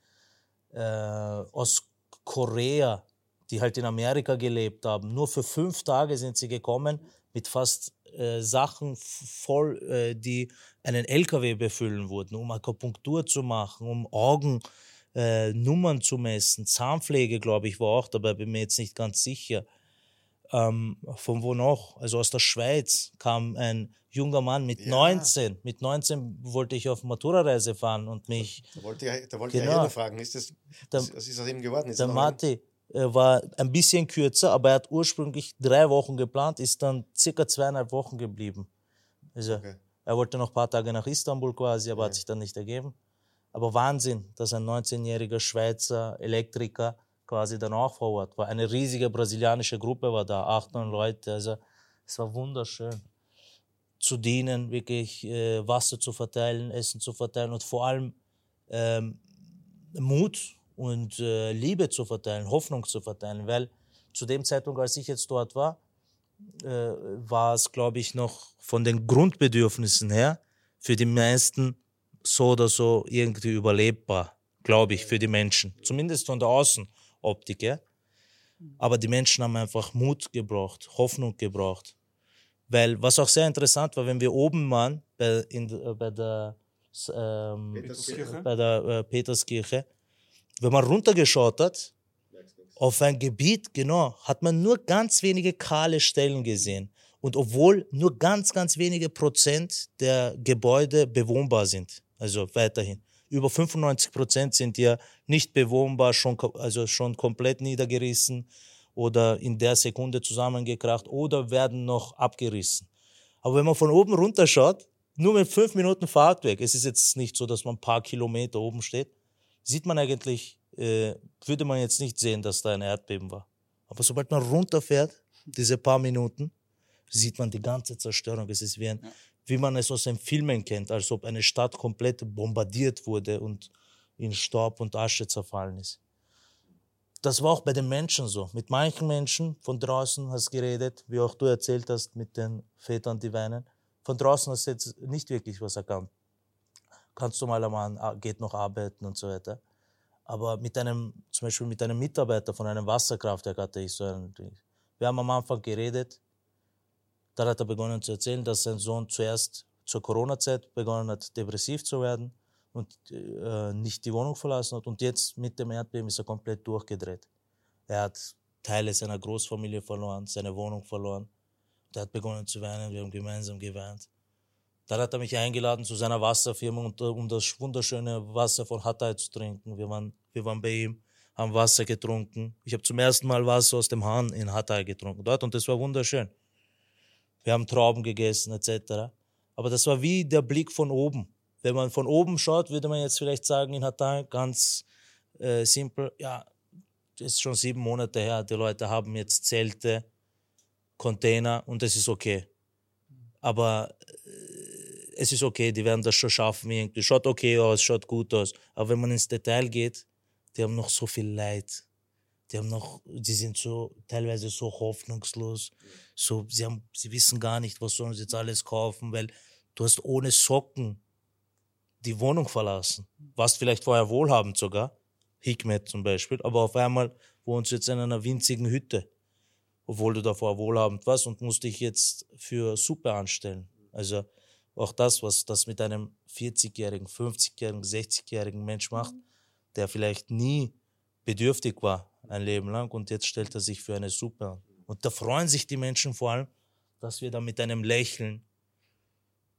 äh, aus Korea, die halt in Amerika gelebt haben, nur für fünf Tage sind sie gekommen mit fast äh, Sachen voll, äh, die einen LKW befüllen wurden, um Akupunktur zu machen, um Augennummern äh, zu messen. Zahnpflege, glaube ich, war auch dabei, bin mir jetzt nicht ganz sicher. Ähm, von wo noch? Also aus der Schweiz kam ein junger Mann mit ja. 19. Mit 19 wollte ich auf Matura-Reise fahren und mich. Da wollte ich, da wollte genau, ich fragen, ist das, der, was ist aus ihm geworden? Ist der Mati äh, war ein bisschen kürzer, aber er hat ursprünglich drei Wochen geplant, ist dann circa zweieinhalb Wochen geblieben. Also okay. er wollte noch ein paar Tage nach Istanbul quasi, aber ja. hat sich dann nicht ergeben. Aber Wahnsinn, dass ein 19-jähriger Schweizer Elektriker quasi dann auch vor Ort war. Eine riesige brasilianische Gruppe war da, acht, neun Leute. Also es war wunderschön zu dienen, wirklich äh, Wasser zu verteilen, Essen zu verteilen und vor allem ähm, Mut und äh, Liebe zu verteilen, Hoffnung zu verteilen, weil zu dem Zeitpunkt, als ich jetzt dort war, äh, war es, glaube ich, noch von den Grundbedürfnissen her für die meisten so oder so irgendwie überlebbar, glaube ich, für die Menschen, zumindest von der Außenoptik. Ja? Aber die Menschen haben einfach Mut gebraucht, Hoffnung gebraucht. Weil, was auch sehr interessant war, wenn wir oben waren, bei, in, äh, bei der, ähm, Peterskirche. Bei der äh, Peterskirche, wenn man runtergeschaut hat, auf ein Gebiet, genau, hat man nur ganz wenige kahle Stellen gesehen. Und obwohl nur ganz, ganz wenige Prozent der Gebäude bewohnbar sind, also weiterhin. Über 95 Prozent sind ja nicht bewohnbar, schon, also schon komplett niedergerissen oder in der Sekunde zusammengekracht oder werden noch abgerissen. Aber wenn man von oben runter schaut, nur mit fünf Minuten Fahrtweg, es ist jetzt nicht so, dass man ein paar Kilometer oben steht, sieht man eigentlich, äh, würde man jetzt nicht sehen, dass da ein Erdbeben war. Aber sobald man runterfährt, diese paar Minuten, sieht man die ganze Zerstörung. Es ist wie ein, wie man es aus den Filmen kennt, als ob eine Stadt komplett bombardiert wurde und in Staub und Asche zerfallen ist. Das war auch bei den Menschen so. Mit manchen Menschen von draußen hast geredet, wie auch du erzählt hast mit den Vätern, die weinen. Von draußen hast du jetzt nicht wirklich was erkannt. Kannst du mal am Mann, ah, geht noch arbeiten und so weiter. Aber mit einem, zum Beispiel mit einem Mitarbeiter von einem Wasserkraftwerk hatte ich so ein, wir haben am Anfang geredet, dann hat er begonnen zu erzählen, dass sein Sohn zuerst zur Corona-Zeit begonnen hat, depressiv zu werden und äh, nicht die Wohnung verlassen hat. Und jetzt mit dem Erdbeben ist er komplett durchgedreht. Er hat Teile seiner Großfamilie verloren, seine Wohnung verloren. Er hat begonnen zu weinen, wir haben gemeinsam geweint. Dann hat er mich eingeladen zu seiner Wasserfirma, um das wunderschöne Wasser von Hatay zu trinken. Wir waren, wir waren bei ihm, haben Wasser getrunken. Ich habe zum ersten Mal Wasser aus dem Hahn in Hatay getrunken dort und das war wunderschön. Wir haben Trauben gegessen etc. Aber das war wie der Blick von oben. Wenn man von oben schaut, würde man jetzt vielleicht sagen in Hatay ganz äh, simpel, ja, das ist schon sieben Monate her, die Leute haben jetzt Zelte, Container und das ist okay. Aber es ist okay, die werden das schon schaffen irgendwie. Schaut okay aus, schaut gut aus. Aber wenn man ins Detail geht, die haben noch so viel Leid. Die haben noch, die sind so teilweise so hoffnungslos. So, sie haben, sie wissen gar nicht, was sollen sie jetzt alles kaufen, weil du hast ohne Socken die Wohnung verlassen. Warst vielleicht vorher wohlhabend sogar. Hikmet zum Beispiel. Aber auf einmal wohnst du jetzt in einer winzigen Hütte. Obwohl du davor wohlhabend warst und musst dich jetzt für Suppe anstellen. Also, auch das, was das mit einem 40-jährigen, 50-jährigen, 60-jährigen Mensch macht, mhm. der vielleicht nie bedürftig war ein Leben lang und jetzt stellt er sich für eine Suppe an. Und da freuen sich die Menschen vor allem, dass wir da mit einem Lächeln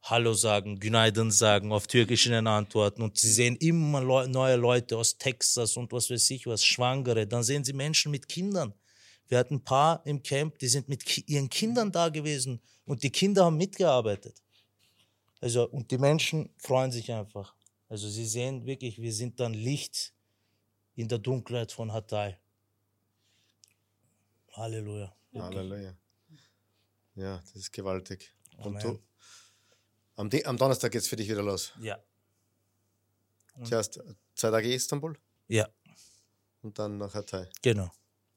Hallo sagen, Günaydın sagen, auf Türkisch ihnen antworten. Und sie sehen immer neue Leute aus Texas und was weiß ich was, Schwangere. Dann sehen sie Menschen mit Kindern. Wir hatten ein paar im Camp, die sind mit ihren Kindern da gewesen und die Kinder haben mitgearbeitet. Also, und die Menschen freuen sich einfach. Also, sie sehen wirklich, wir sind dann Licht in der Dunkelheit von Hatay. Halleluja. Halleluja. Ja, das ist gewaltig. Amen. Und du, am, am Donnerstag geht es für dich wieder los? Ja. Und Zuerst zwei Tage Istanbul? Ja. Und dann nach Hatay? Genau.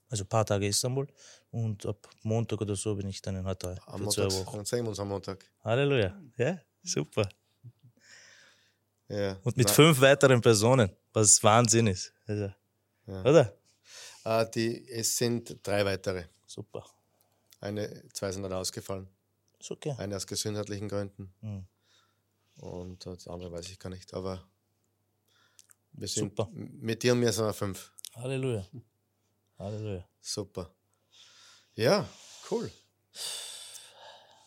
Also ein paar Tage Istanbul und ab Montag oder so bin ich dann in Hatay. Am Montag. Dann sehen wir uns am Montag. Halleluja. Ja. Super. Ja. Und mit Na, fünf weiteren Personen, was Wahnsinn ist. Also, ja. Oder? Äh, die, es sind drei weitere. Super. Eine, zwei sind dann ausgefallen. Ist okay. Eine aus gesundheitlichen Gründen. Mhm. Und das andere weiß ich gar nicht. Aber wir sind Super. mit dir und mir sind wir fünf. Halleluja. Halleluja. Super. Ja, cool.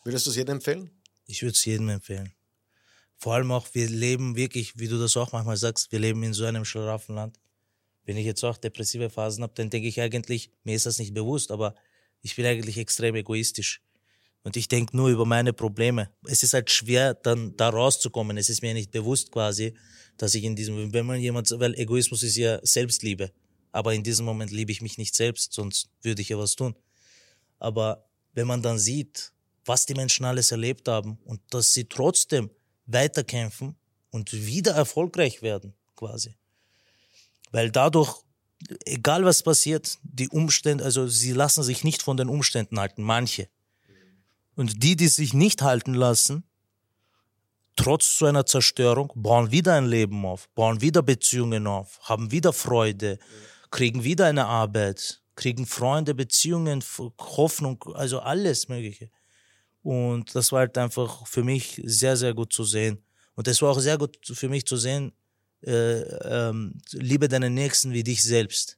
Würdest du es jedem empfehlen? Ich würde es jedem empfehlen. Vor allem auch, wir leben wirklich, wie du das auch manchmal sagst, wir leben in so einem Schlaraffenland. Wenn ich jetzt auch depressive Phasen habe, dann denke ich eigentlich, mir ist das nicht bewusst, aber ich bin eigentlich extrem egoistisch. Und ich denke nur über meine Probleme. Es ist halt schwer, dann da rauszukommen. Es ist mir nicht bewusst quasi, dass ich in diesem, wenn man jemand, weil Egoismus ist ja Selbstliebe. Aber in diesem Moment liebe ich mich nicht selbst, sonst würde ich ja was tun. Aber wenn man dann sieht, was die Menschen alles erlebt haben und dass sie trotzdem weiterkämpfen und wieder erfolgreich werden, quasi. Weil dadurch, egal was passiert, die Umstände, also sie lassen sich nicht von den Umständen halten, manche. Und die, die sich nicht halten lassen, trotz so einer Zerstörung, bauen wieder ein Leben auf, bauen wieder Beziehungen auf, haben wieder Freude, kriegen wieder eine Arbeit, kriegen Freunde, Beziehungen, Hoffnung, also alles Mögliche. Und das war halt einfach für mich sehr, sehr gut zu sehen. Und es war auch sehr gut für mich zu sehen, äh, ähm, liebe deinen Nächsten wie dich selbst.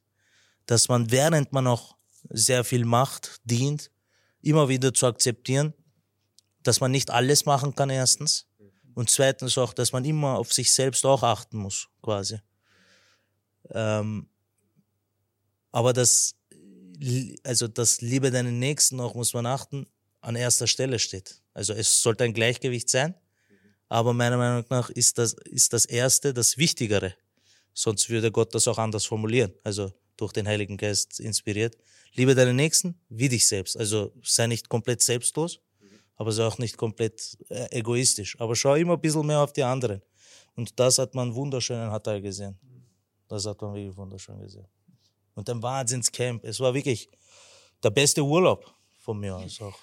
Dass man, während man auch sehr viel macht, dient, immer wieder zu akzeptieren, dass man nicht alles machen kann, erstens. Und zweitens auch, dass man immer auf sich selbst auch achten muss, quasi. Ähm, aber das, also das Liebe deinen Nächsten auch muss man achten, an erster Stelle steht. Also es sollte ein Gleichgewicht sein, aber meiner Meinung nach ist das, ist das Erste das Wichtigere. Sonst würde Gott das auch anders formulieren, also durch den Heiligen Geist inspiriert. Liebe deinen Nächsten wie dich selbst. Also sei nicht komplett selbstlos, aber ist auch nicht komplett äh, egoistisch. Aber schau immer ein bisschen mehr auf die anderen. Und das hat man wunderschön in Hatay gesehen. Das hat man wirklich wunderschön gesehen. Und ein Wahnsinnscamp. Es war wirklich der beste Urlaub von mir aus auch.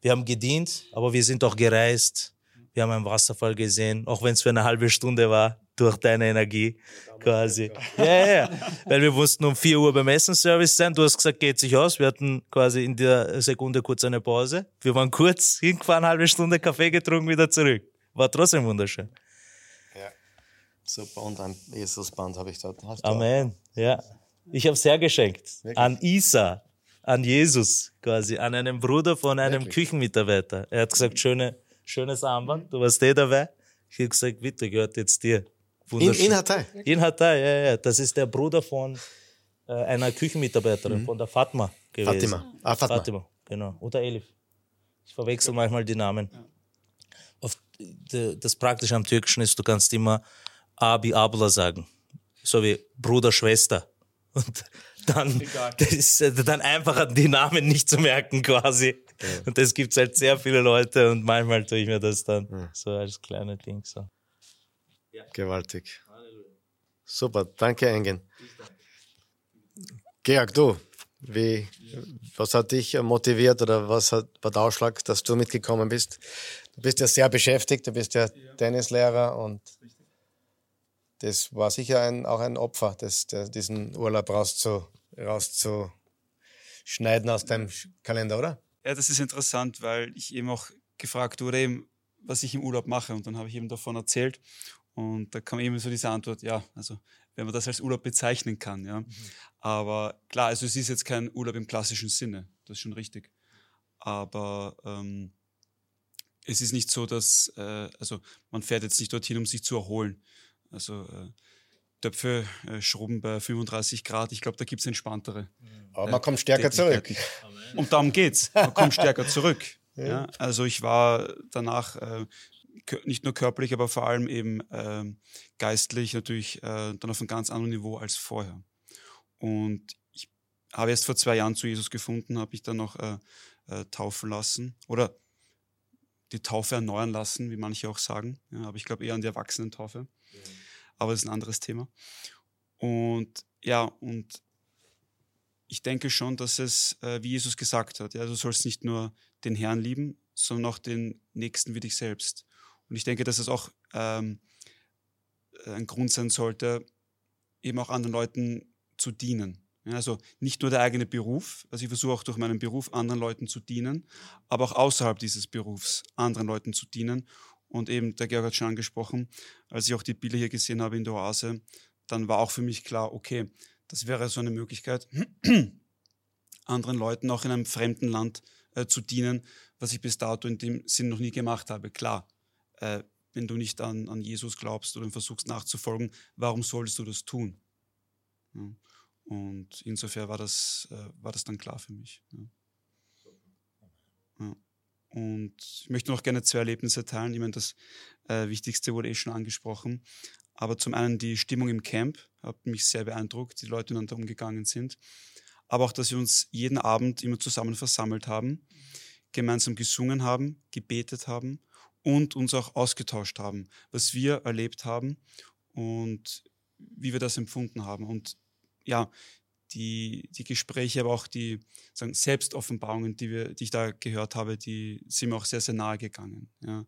Wir haben gedient, aber wir sind auch gereist. Wir haben einen Wasserfall gesehen, auch wenn es für eine halbe Stunde war, durch deine Energie quasi. Ja, ja, ja. Weil wir mussten um 4 Uhr beim Essenservice sein. Du hast gesagt, geht sich aus. Wir hatten quasi in der Sekunde kurz eine Pause. Wir waren kurz hingefahren, halbe Stunde Kaffee getrunken, wieder zurück. War trotzdem wunderschön. Super, und ein Jesusband habe ich dort. Hast? Amen. Ja. Ich habe es hergeschenkt. An Isa, an Jesus quasi, an einen Bruder von einem Wirklich? Küchenmitarbeiter. Er hat gesagt, schöne, schönes Armband, du warst eh dabei. Ich habe gesagt, bitte, gehört jetzt dir. In, in Hatay? In Hatay, ja, ja. Das ist der Bruder von äh, einer Küchenmitarbeiterin, von der Fatma gewesen. Fatima. Ah, Fatma. Fatima, genau. Oder Elif. Ich verwechsel manchmal die Namen. Auf, de, das Praktische am Türkischen ist, du kannst immer Abi Abla sagen. So wie Bruder, Schwester. Und dann, das ist dann einfacher, die Namen nicht zu merken quasi. Und das gibt's halt sehr viele Leute und manchmal tue ich mir das dann so als kleine Ding so. Gewaltig. Super, danke Engen. Georg, du, wie, was hat dich motiviert oder was hat, war der Ausschlag, dass du mitgekommen bist? Du bist ja sehr beschäftigt, du bist ja Tennislehrer und das war sicher ein, auch ein Opfer, das, der, diesen Urlaub rauszu, rauszuschneiden aus deinem Kalender, oder? Ja, das ist interessant, weil ich eben auch gefragt wurde, eben, was ich im Urlaub mache. Und dann habe ich eben davon erzählt. Und da kam eben so diese Antwort, ja, also wenn man das als Urlaub bezeichnen kann, ja. Aber klar, also es ist jetzt kein Urlaub im klassischen Sinne, das ist schon richtig. Aber ähm, es ist nicht so, dass, äh, also man fährt jetzt nicht dorthin, um sich zu erholen. Also äh, Töpfe äh, schrubben bei 35 Grad, ich glaube, da gibt es entspanntere. Aber man kommt stärker zurück. Und darum geht's. Man kommt stärker zurück. [laughs] Ja. Also ich war danach äh, nicht nur körperlich, aber vor allem eben ähm, geistlich natürlich äh, dann auf einem ganz anderen Niveau als vorher. Und ich habe erst vor zwei Jahren zu Jesus gefunden, habe ich dann noch äh, äh, taufen lassen oder die Taufe erneuern lassen, wie manche auch sagen. Ja, aber ich glaube eher an die Erwachsenentaufe. Aber das ist ein anderes Thema. Und ja, und ich denke schon, dass es, äh, wie Jesus gesagt hat, ja, du sollst nicht nur den Herrn lieben, sondern auch den Nächsten wie dich selbst. Und ich denke, dass es auch ähm, ein Grund sein sollte, eben auch anderen Leuten zu dienen. Ja, also nicht nur der eigene Beruf, also ich versuche auch durch meinen Beruf anderen Leuten zu dienen, aber auch außerhalb dieses Berufs anderen Leuten zu dienen. Und eben, der Georg hat schon angesprochen, als ich auch die Bilder hier gesehen habe in der Oase, dann war auch für mich klar, okay, das wäre so eine Möglichkeit, [clears throat] anderen Leuten auch in einem fremden Land äh, zu dienen, was ich bis dato in dem Sinn noch nie gemacht habe. Klar, äh, wenn du nicht an, an Jesus glaubst oder versuchst nachzufolgen, warum solltest du das tun? Ja. Und insofern war das, äh, war das dann klar für mich. Ja. Und ich möchte noch gerne zwei Erlebnisse teilen. Ich meine, das äh, Wichtigste wurde eh schon angesprochen. Aber zum einen die Stimmung im Camp hat mich sehr beeindruckt, die Leute miteinander umgegangen sind. Aber auch, dass wir uns jeden Abend immer zusammen versammelt haben, gemeinsam gesungen haben, gebetet haben und uns auch ausgetauscht haben, was wir erlebt haben und wie wir das empfunden haben. Und ja, die, die Gespräche, aber auch die sagen, Selbstoffenbarungen, die, wir, die ich da gehört habe, die sind mir auch sehr, sehr nahe gegangen. Ja.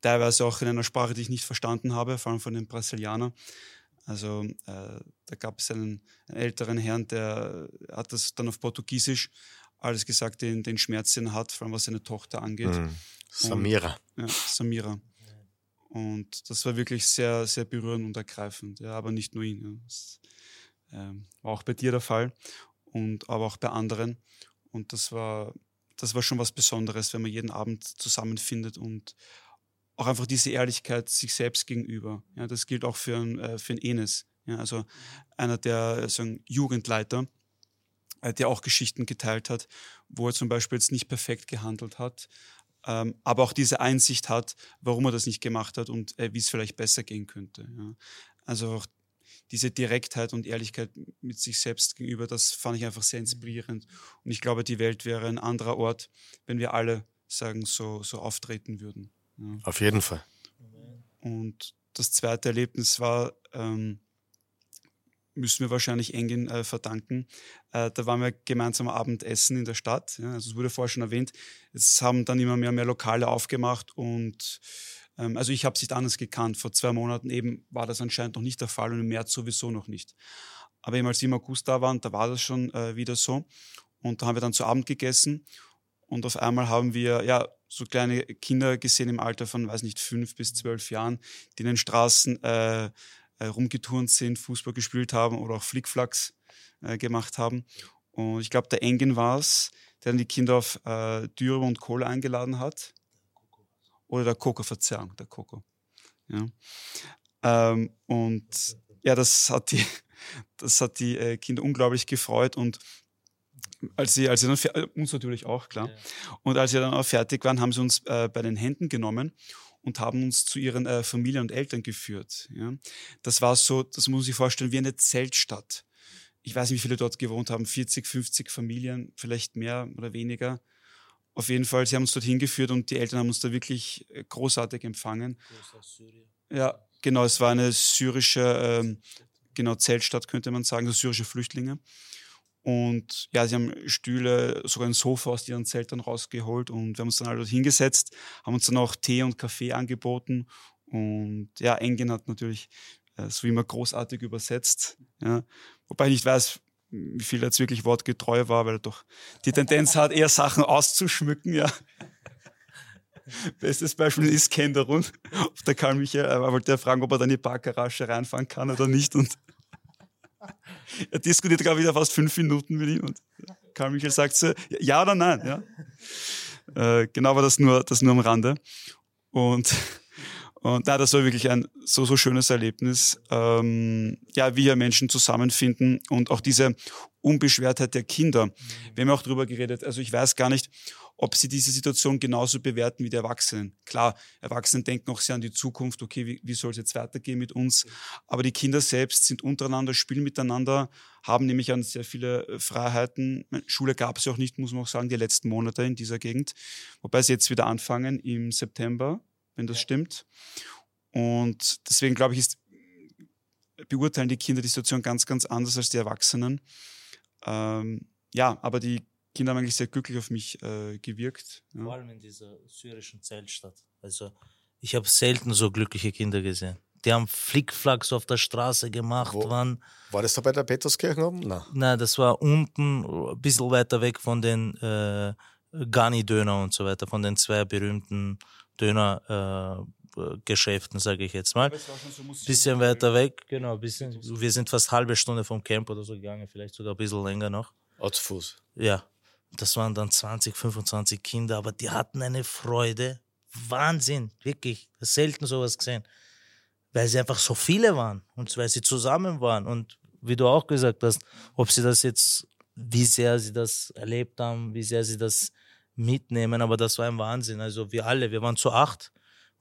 Teilweise auch in einer Sprache, die ich nicht verstanden habe, vor allem von den Brasilianern. Also äh, da gab es einen, einen älteren Herrn, der hat das dann auf Portugiesisch alles gesagt, den, den Schmerz, den er hat, vor allem was seine Tochter angeht. Mhm. Samira. Ja, Samira. Und das war wirklich sehr, sehr berührend und ergreifend. Ja, aber nicht nur ihn. Ja. Das ähm, war auch bei dir der Fall und aber auch bei anderen. Und das war, das war schon was Besonderes, wenn man jeden Abend zusammenfindet und auch einfach diese Ehrlichkeit sich selbst gegenüber. Ja, das gilt auch für ein, äh, für ein Enes. Ja, also einer der äh, so ein Jugendleiter, äh, der auch Geschichten geteilt hat, wo er zum Beispiel jetzt nicht perfekt gehandelt hat, ähm, aber auch diese Einsicht hat, warum er das nicht gemacht hat und äh, wie es vielleicht besser gehen könnte. Ja. Also auch diese Direktheit und Ehrlichkeit mit sich selbst gegenüber, das fand ich einfach sehr inspirierend. Und ich glaube, die Welt wäre ein anderer Ort, wenn wir alle sagen, so, so auftreten würden. Ja. Auf jeden Fall. Und das zweite Erlebnis war, ähm, müssen wir wahrscheinlich Engin äh, verdanken. Äh, da waren wir gemeinsam Abendessen in der Stadt. Ja, also es wurde vorher schon erwähnt. Es haben dann immer mehr und mehr Lokale aufgemacht und also ich habe es nicht anders gekannt. Vor zwei Monaten eben war das anscheinend noch nicht der Fall und im März sowieso noch nicht. Aber eben als wir im August da waren, da war das schon äh, wieder so. Und da haben wir dann zu Abend gegessen und auf einmal haben wir ja so kleine Kinder gesehen im Alter von, weiß nicht, fünf bis zwölf Jahren, die in den Straßen äh, äh, rumgeturnt sind, Fußball gespielt haben oder auch Flickflacks äh, gemacht haben. Und ich glaube, der Engin war es, der dann die Kinder auf äh, Dürre und Kohle eingeladen hat. Oder der Coco, Verzeihung, der Coco. Ja. Ähm, und ja, das hat die, [laughs] das hat die äh, Kinder unglaublich gefreut und als sie, als sie dann, äh, uns natürlich auch, klar. Ja. Und als sie dann auch fertig waren, haben sie uns äh, bei den Händen genommen und haben uns zu ihren äh, Familien und Eltern geführt. Ja. Das war so, das muss man sich vorstellen, wie eine Zeltstadt. Ich weiß nicht, wie viele dort gewohnt haben, 40, 50 Familien, vielleicht mehr oder weniger. Auf jeden Fall, sie haben uns dorthin geführt und die Eltern haben uns da wirklich äh, großartig empfangen. Ja, genau, es war eine syrische, ähm, genau, Zeltstadt könnte man sagen, also syrische Flüchtlinge. Und ja, sie haben Stühle, sogar ein Sofa aus ihren Zeltern rausgeholt und wir haben uns dann alle dort hingesetzt, haben uns dann auch Tee und Kaffee angeboten. Und ja, Engin hat natürlich äh, so wie immer großartig übersetzt. Ja. Wobei ich nicht weiß, wie viel er jetzt wirklich wortgetreu war, weil er doch die Tendenz hat, eher Sachen auszuschmücken, ja. [laughs] Bestes Beispiel ist Kenderun. Der Karl Michael, er wollte er fragen, ob er dann in die Parkgarage reinfahren kann oder nicht. Und [laughs] er diskutiert gerade wieder fast fünf Minuten mit ihm und Karl Michael sagt so, ja oder nein, ja. Äh, genau, aber das nur, das nur am Rande. Und, und na, das war wirklich ein so, so schönes Erlebnis. Ähm, ja, wie hier Menschen zusammenfinden und auch diese Unbeschwertheit der Kinder. Wir haben auch drüber geredet. Also ich weiß gar nicht, ob sie diese Situation genauso bewerten wie die Erwachsenen. Klar, Erwachsene denken auch sehr an die Zukunft, okay, wie, wie soll es jetzt weitergehen mit uns? Aber die Kinder selbst sind untereinander, spielen miteinander, haben nämlich an sehr viele äh, Freiheiten. Schule gab es ja auch nicht, muss man auch sagen, die letzten Monate in dieser Gegend. Wobei sie jetzt wieder anfangen im September, wenn das ja. stimmt. Und deswegen glaube ich, ist, beurteilen die Kinder die Situation ganz, ganz anders als die Erwachsenen. Ähm, ja, aber die Kinder haben eigentlich sehr glücklich auf mich äh, gewirkt. Ja. Vor allem in dieser syrischen Zeltstadt. Also ich habe selten so glückliche Kinder gesehen. Die haben Flickflacks auf der Straße gemacht. Wo, waren, war das da bei der Peterskirche oben? Nein. Nein, das war unten, ein bisschen weiter weg von den äh, Gani-Döner und so weiter, von den zwei berühmten Döner-Geschäften, äh, sage ich jetzt mal. Bisschen weiter weg, genau. Bisschen, wir sind fast halbe Stunde vom Camp oder so gegangen, vielleicht sogar ein bisschen länger noch. Oh, zu Fuß. Ja, das waren dann 20, 25 Kinder, aber die hatten eine Freude. Wahnsinn, wirklich. Selten sowas gesehen. Weil sie einfach so viele waren und weil sie zusammen waren. Und wie du auch gesagt hast, ob sie das jetzt, wie sehr sie das erlebt haben, wie sehr sie das mitnehmen, aber das war ein Wahnsinn. Also wir alle, wir waren zu acht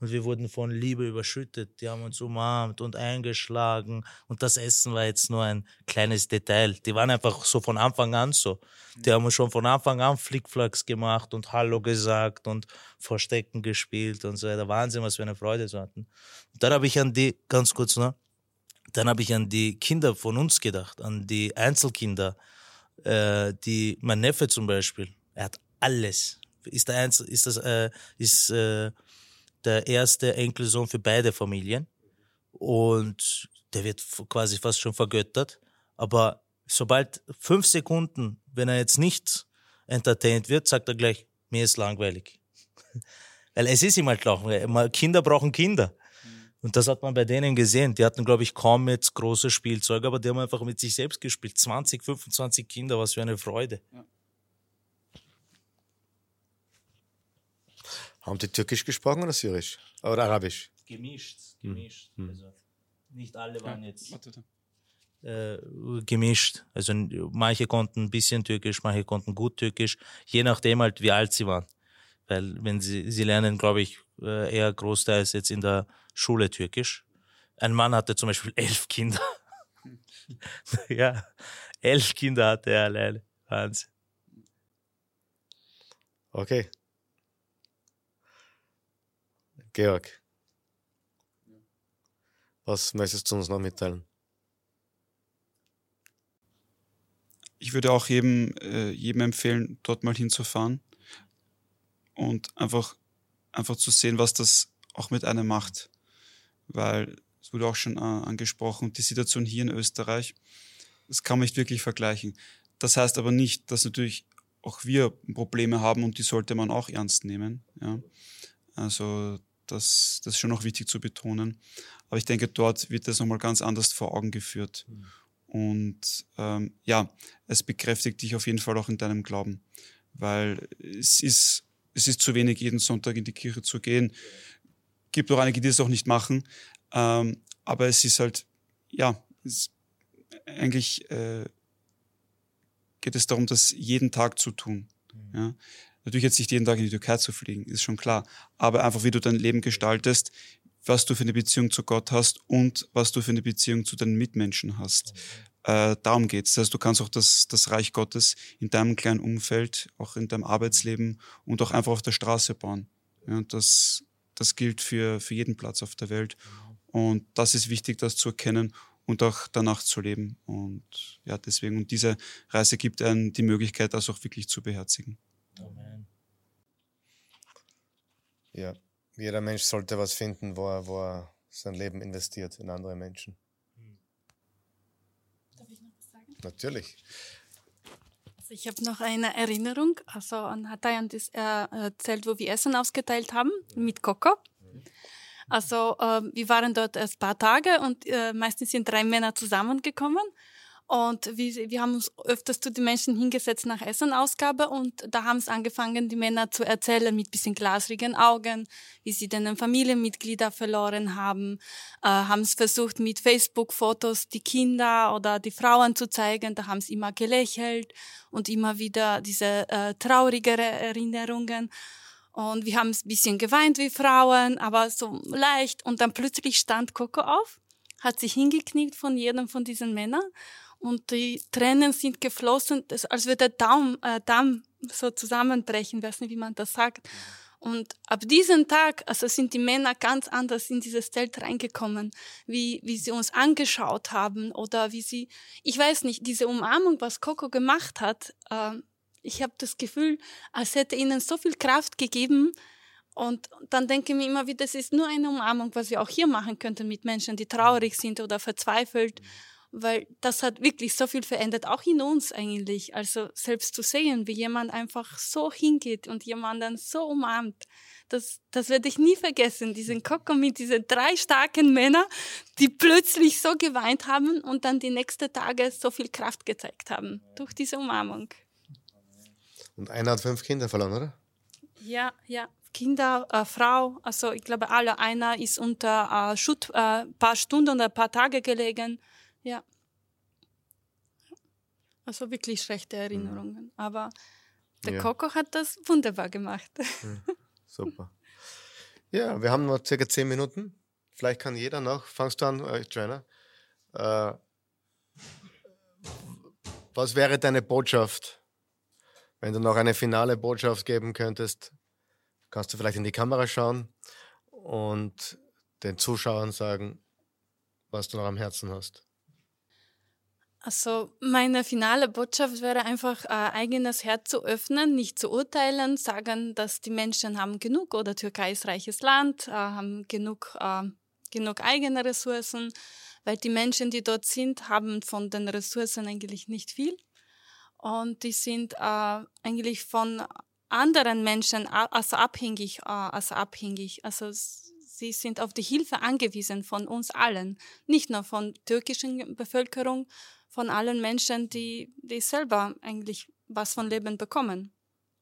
und wir wurden von Liebe überschüttet. Die haben uns umarmt und eingeschlagen. Und das Essen war jetzt nur ein kleines Detail. Die waren einfach so von Anfang an so. Die haben uns schon von Anfang an Flickflacks gemacht und Hallo gesagt und Verstecken gespielt und so weiter. Wahnsinn, was wir eine Freude so hatten. Und dann habe ich an die, ganz kurz noch, dann habe ich an die Kinder von uns gedacht, an die Einzelkinder, äh, die, mein Neffe zum Beispiel, er hat alles. Ist der Einzel, ist das, äh, ist, äh, der erste Enkelsohn für beide Familien. Und der wird quasi fast schon vergöttert. Aber sobald fünf Sekunden, wenn er jetzt nicht entertained wird, sagt er gleich, mir ist langweilig. [laughs] Weil es ist ihm halt langweilig. Kinder brauchen Kinder. Und das hat man bei denen gesehen. Die hatten, glaube ich, kaum jetzt große Spielzeuge, aber die haben einfach mit sich selbst gespielt. 20, 25 Kinder, was für eine Freude. Ja. Haben die Türkisch gesprochen oder Syrisch? Oder Arabisch? Gemischt, hm. gemischt. Hm. Also nicht alle waren jetzt äh, gemischt. Also manche konnten ein bisschen Türkisch, manche konnten gut Türkisch, je nachdem halt, wie alt sie waren. Weil wenn sie, sie lernen, glaube ich, äh, eher großteils jetzt in der Schule Türkisch. Ein Mann hatte zum Beispiel [laughs] elf Kinder. [laughs] ja, elf Kinder hatte er alleine. Wahnsinn. Okay. Georg, was möchtest du uns noch mitteilen? Ich würde auch jedem, äh, jedem empfehlen, dort mal hinzufahren und einfach, einfach zu sehen, was das auch mit einem macht. Weil, es wurde auch schon äh, angesprochen, die Situation hier in Österreich, das kann man nicht wirklich vergleichen. Das heißt aber nicht, dass natürlich auch wir Probleme haben und die sollte man auch ernst nehmen. Ja. Also das, das ist schon noch wichtig zu betonen. Aber ich denke, dort wird das nochmal ganz anders vor Augen geführt. Mhm. Und ähm, ja, es bekräftigt dich auf jeden Fall auch in deinem Glauben, weil es ist, es ist zu wenig, jeden Sonntag in die Kirche zu gehen. Gibt auch einige, die es auch nicht machen. Ähm, aber es ist halt, ja, es, eigentlich äh, geht es darum, das jeden Tag zu tun. Mhm. Ja? Natürlich jetzt nicht jeden Tag in die Türkei zu fliegen, ist schon klar. Aber einfach, wie du dein Leben gestaltest, was du für eine Beziehung zu Gott hast und was du für eine Beziehung zu deinen Mitmenschen hast. Äh, darum geht's. Das heißt, du kannst auch das, das Reich Gottes in deinem kleinen Umfeld, auch in deinem Arbeitsleben und auch einfach auf der Straße bauen. Ja, und das, das gilt für, für jeden Platz auf der Welt. Und das ist wichtig, das zu erkennen und auch danach zu leben. Und ja, deswegen, und diese Reise gibt einem die Möglichkeit, das auch wirklich zu beherzigen. Amen. Ja, jeder Mensch sollte was finden, wo er, wo er sein Leben investiert in andere Menschen. Darf ich noch was sagen? Natürlich. Also ich habe noch eine Erinnerung. Also an Hatayan das äh, erzählt, wo wir Essen ausgeteilt haben mit Coco. Also äh, wir waren dort erst ein paar Tage und äh, meistens sind drei Männer zusammengekommen. Und wir, wir haben uns öfters zu den Menschen hingesetzt nach Essenausgabe und da haben es angefangen, die Männer zu erzählen mit bisschen glasrigen Augen, wie sie denn Familienmitglieder verloren haben, äh, haben es versucht mit Facebook-Fotos die Kinder oder die Frauen zu zeigen, da haben sie immer gelächelt und immer wieder diese äh, traurigere Erinnerungen. Und wir haben ein bisschen geweint wie Frauen, aber so leicht. Und dann plötzlich stand Coco auf, hat sich hingekniet von jedem von diesen Männern und die Tränen sind geflossen, als würde der Damm, äh, Damm so zusammenbrechen, weiß nicht, wie man das sagt. Und ab diesem Tag, also sind die Männer ganz anders in dieses Zelt reingekommen, wie, wie sie uns angeschaut haben oder wie sie, ich weiß nicht, diese Umarmung, was Coco gemacht hat, äh, ich habe das Gefühl, als hätte ihnen so viel Kraft gegeben. Und dann denke ich mir immer wieder, das ist nur eine Umarmung, was wir auch hier machen könnten mit Menschen, die traurig sind oder verzweifelt weil das hat wirklich so viel verändert, auch in uns eigentlich. Also selbst zu sehen, wie jemand einfach so hingeht und jemanden so umarmt, das, das werde ich nie vergessen. Diesen Koko mit diesen drei starken Männern, die plötzlich so geweint haben und dann die nächsten Tage so viel Kraft gezeigt haben durch diese Umarmung. Und einer hat fünf Kinder verloren, oder? Ja, ja. Kinder, äh, Frau, also ich glaube alle, einer ist unter äh, Schutt ein äh, paar Stunden oder ein paar Tage gelegen. Ja. Also wirklich schlechte Erinnerungen. Mhm. Aber der ja. Coco hat das wunderbar gemacht. Mhm. [laughs] Super. Ja, wir haben noch circa zehn Minuten. Vielleicht kann jeder noch. Fangst du an, äh, Joanna? Äh, was wäre deine Botschaft, wenn du noch eine finale Botschaft geben könntest? Kannst du vielleicht in die Kamera schauen und den Zuschauern sagen, was du noch am Herzen hast? Also meine finale Botschaft wäre einfach, äh, eigenes Herz zu öffnen, nicht zu urteilen, sagen, dass die Menschen haben genug oder Türkei ist reiches Land, äh, haben genug, äh, genug eigene Ressourcen, weil die Menschen, die dort sind, haben von den Ressourcen eigentlich nicht viel und die sind äh, eigentlich von anderen Menschen also abhängig, äh, also abhängig. Also sie sind auf die Hilfe angewiesen von uns allen, nicht nur von türkischen Bevölkerung, von allen Menschen, die, die selber eigentlich was von Leben bekommen.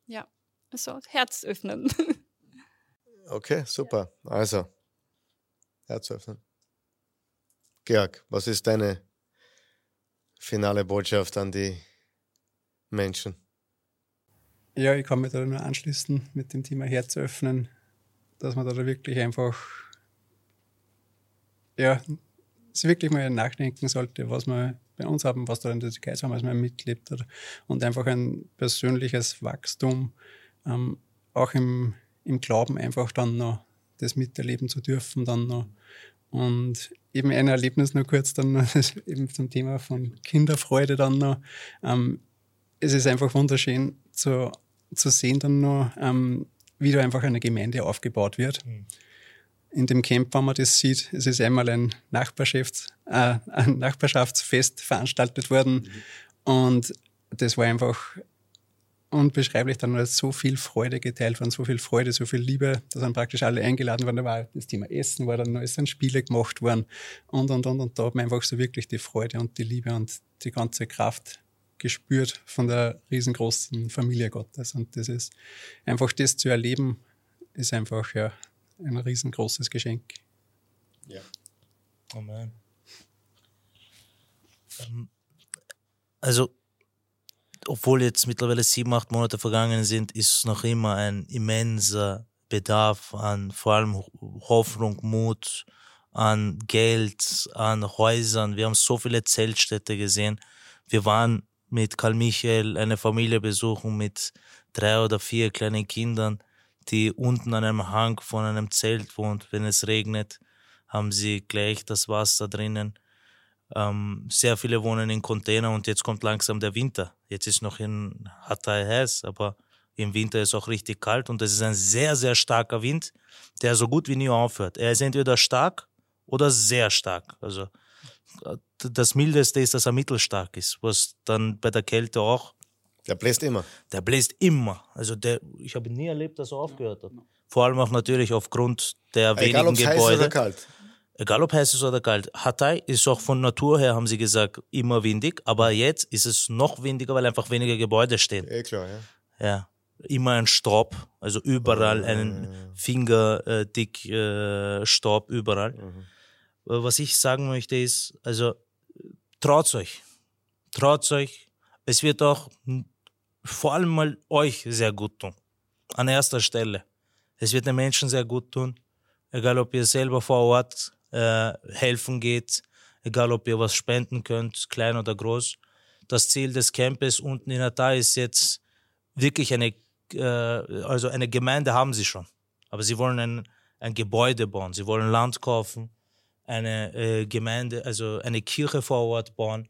Ja, also Herz öffnen. [laughs] Okay, super. Also, Herz öffnen. Georg, was ist deine finale Botschaft an die Menschen? Ja, ich kann mich da nur anschließen mit dem Thema Herz öffnen, dass man da wirklich einfach ja, sich wirklich mal nachdenken sollte, was man bei uns haben, was da in der Türkei haben, als man mitlebt hat. Und einfach ein persönliches Wachstum, ähm, auch im, im Glauben einfach dann noch das miterleben zu dürfen dann noch. Und eben ein Erlebnis nur kurz dann noch, [laughs] eben zum Thema von Kinderfreude dann noch. Ähm, es ist einfach wunderschön zu, zu sehen dann noch, ähm, wie da einfach eine Gemeinde aufgebaut wird. Mhm. In dem Camp, wenn man das sieht, es ist einmal ein, Nachbarschafts-, äh, ein Nachbarschaftsfest veranstaltet worden mhm. und das war einfach unbeschreiblich. Dann war so viel Freude geteilt worden, so viel Freude, so viel Liebe. Da sind praktisch alle eingeladen worden. Da war das Thema Essen, war dann ist dann Spiele gemacht worden und, und, und. Und da hat man einfach so wirklich die Freude und die Liebe und die ganze Kraft gespürt von der riesengroßen Familie Gottes. Und das ist einfach das zu erleben, ist einfach ja ein riesengroßes Geschenk. Ja. Amen. Ähm, also obwohl jetzt mittlerweile sieben, acht Monate vergangen sind, ist noch immer ein immenser Bedarf an vor allem Hoffnung, Mut, an Geld, an Häusern. Wir haben so viele Zeltstädte gesehen. Wir waren mit Karl Michael eine Familie besuchen mit drei oder vier kleinen Kindern, die unten an einem Hang von einem Zelt wohnt. Wenn es regnet, haben sie gleich das Wasser drinnen. Ähm, sehr viele wohnen in Container und jetzt kommt langsam der Winter. Jetzt ist noch in Hatay heiß, aber im Winter ist auch richtig kalt und es ist ein sehr, sehr starker Wind, der so gut wie nie aufhört. Er ist entweder stark oder sehr stark. Also äh, das Mildeste ist, dass er mittelstark ist, was dann bei der Kälte auch. Der bläst immer. Der bläst immer. Also der, ich habe nie erlebt, dass er aufgehört hat. Vor allem auch natürlich aufgrund der Egal, wenigen Gebäude. Heiß oder kalt egal ob heiß ist oder kalt. Hatay ist auch von Natur her, haben sie gesagt, immer windig, aber jetzt ist es noch windiger, weil einfach weniger Gebäude stehen. Eh klar, ja. Ja, immer ein Staub, also überall einen Finger äh, dick äh, Staub überall. Mhm. Was ich sagen möchte ist, also traut euch, traut euch. Es wird auch vor allem mal euch sehr gut tun. An erster Stelle. Es wird den Menschen sehr gut tun. Egal ob ihr selber vor Ort äh, helfen geht, egal ob ihr was spenden könnt, klein oder groß. Das Ziel des Campes unten in Hatay ist jetzt wirklich eine, äh, also eine Gemeinde haben sie schon, aber sie wollen ein, ein Gebäude bauen, sie wollen Land kaufen, eine äh, Gemeinde, also eine Kirche vor Ort bauen.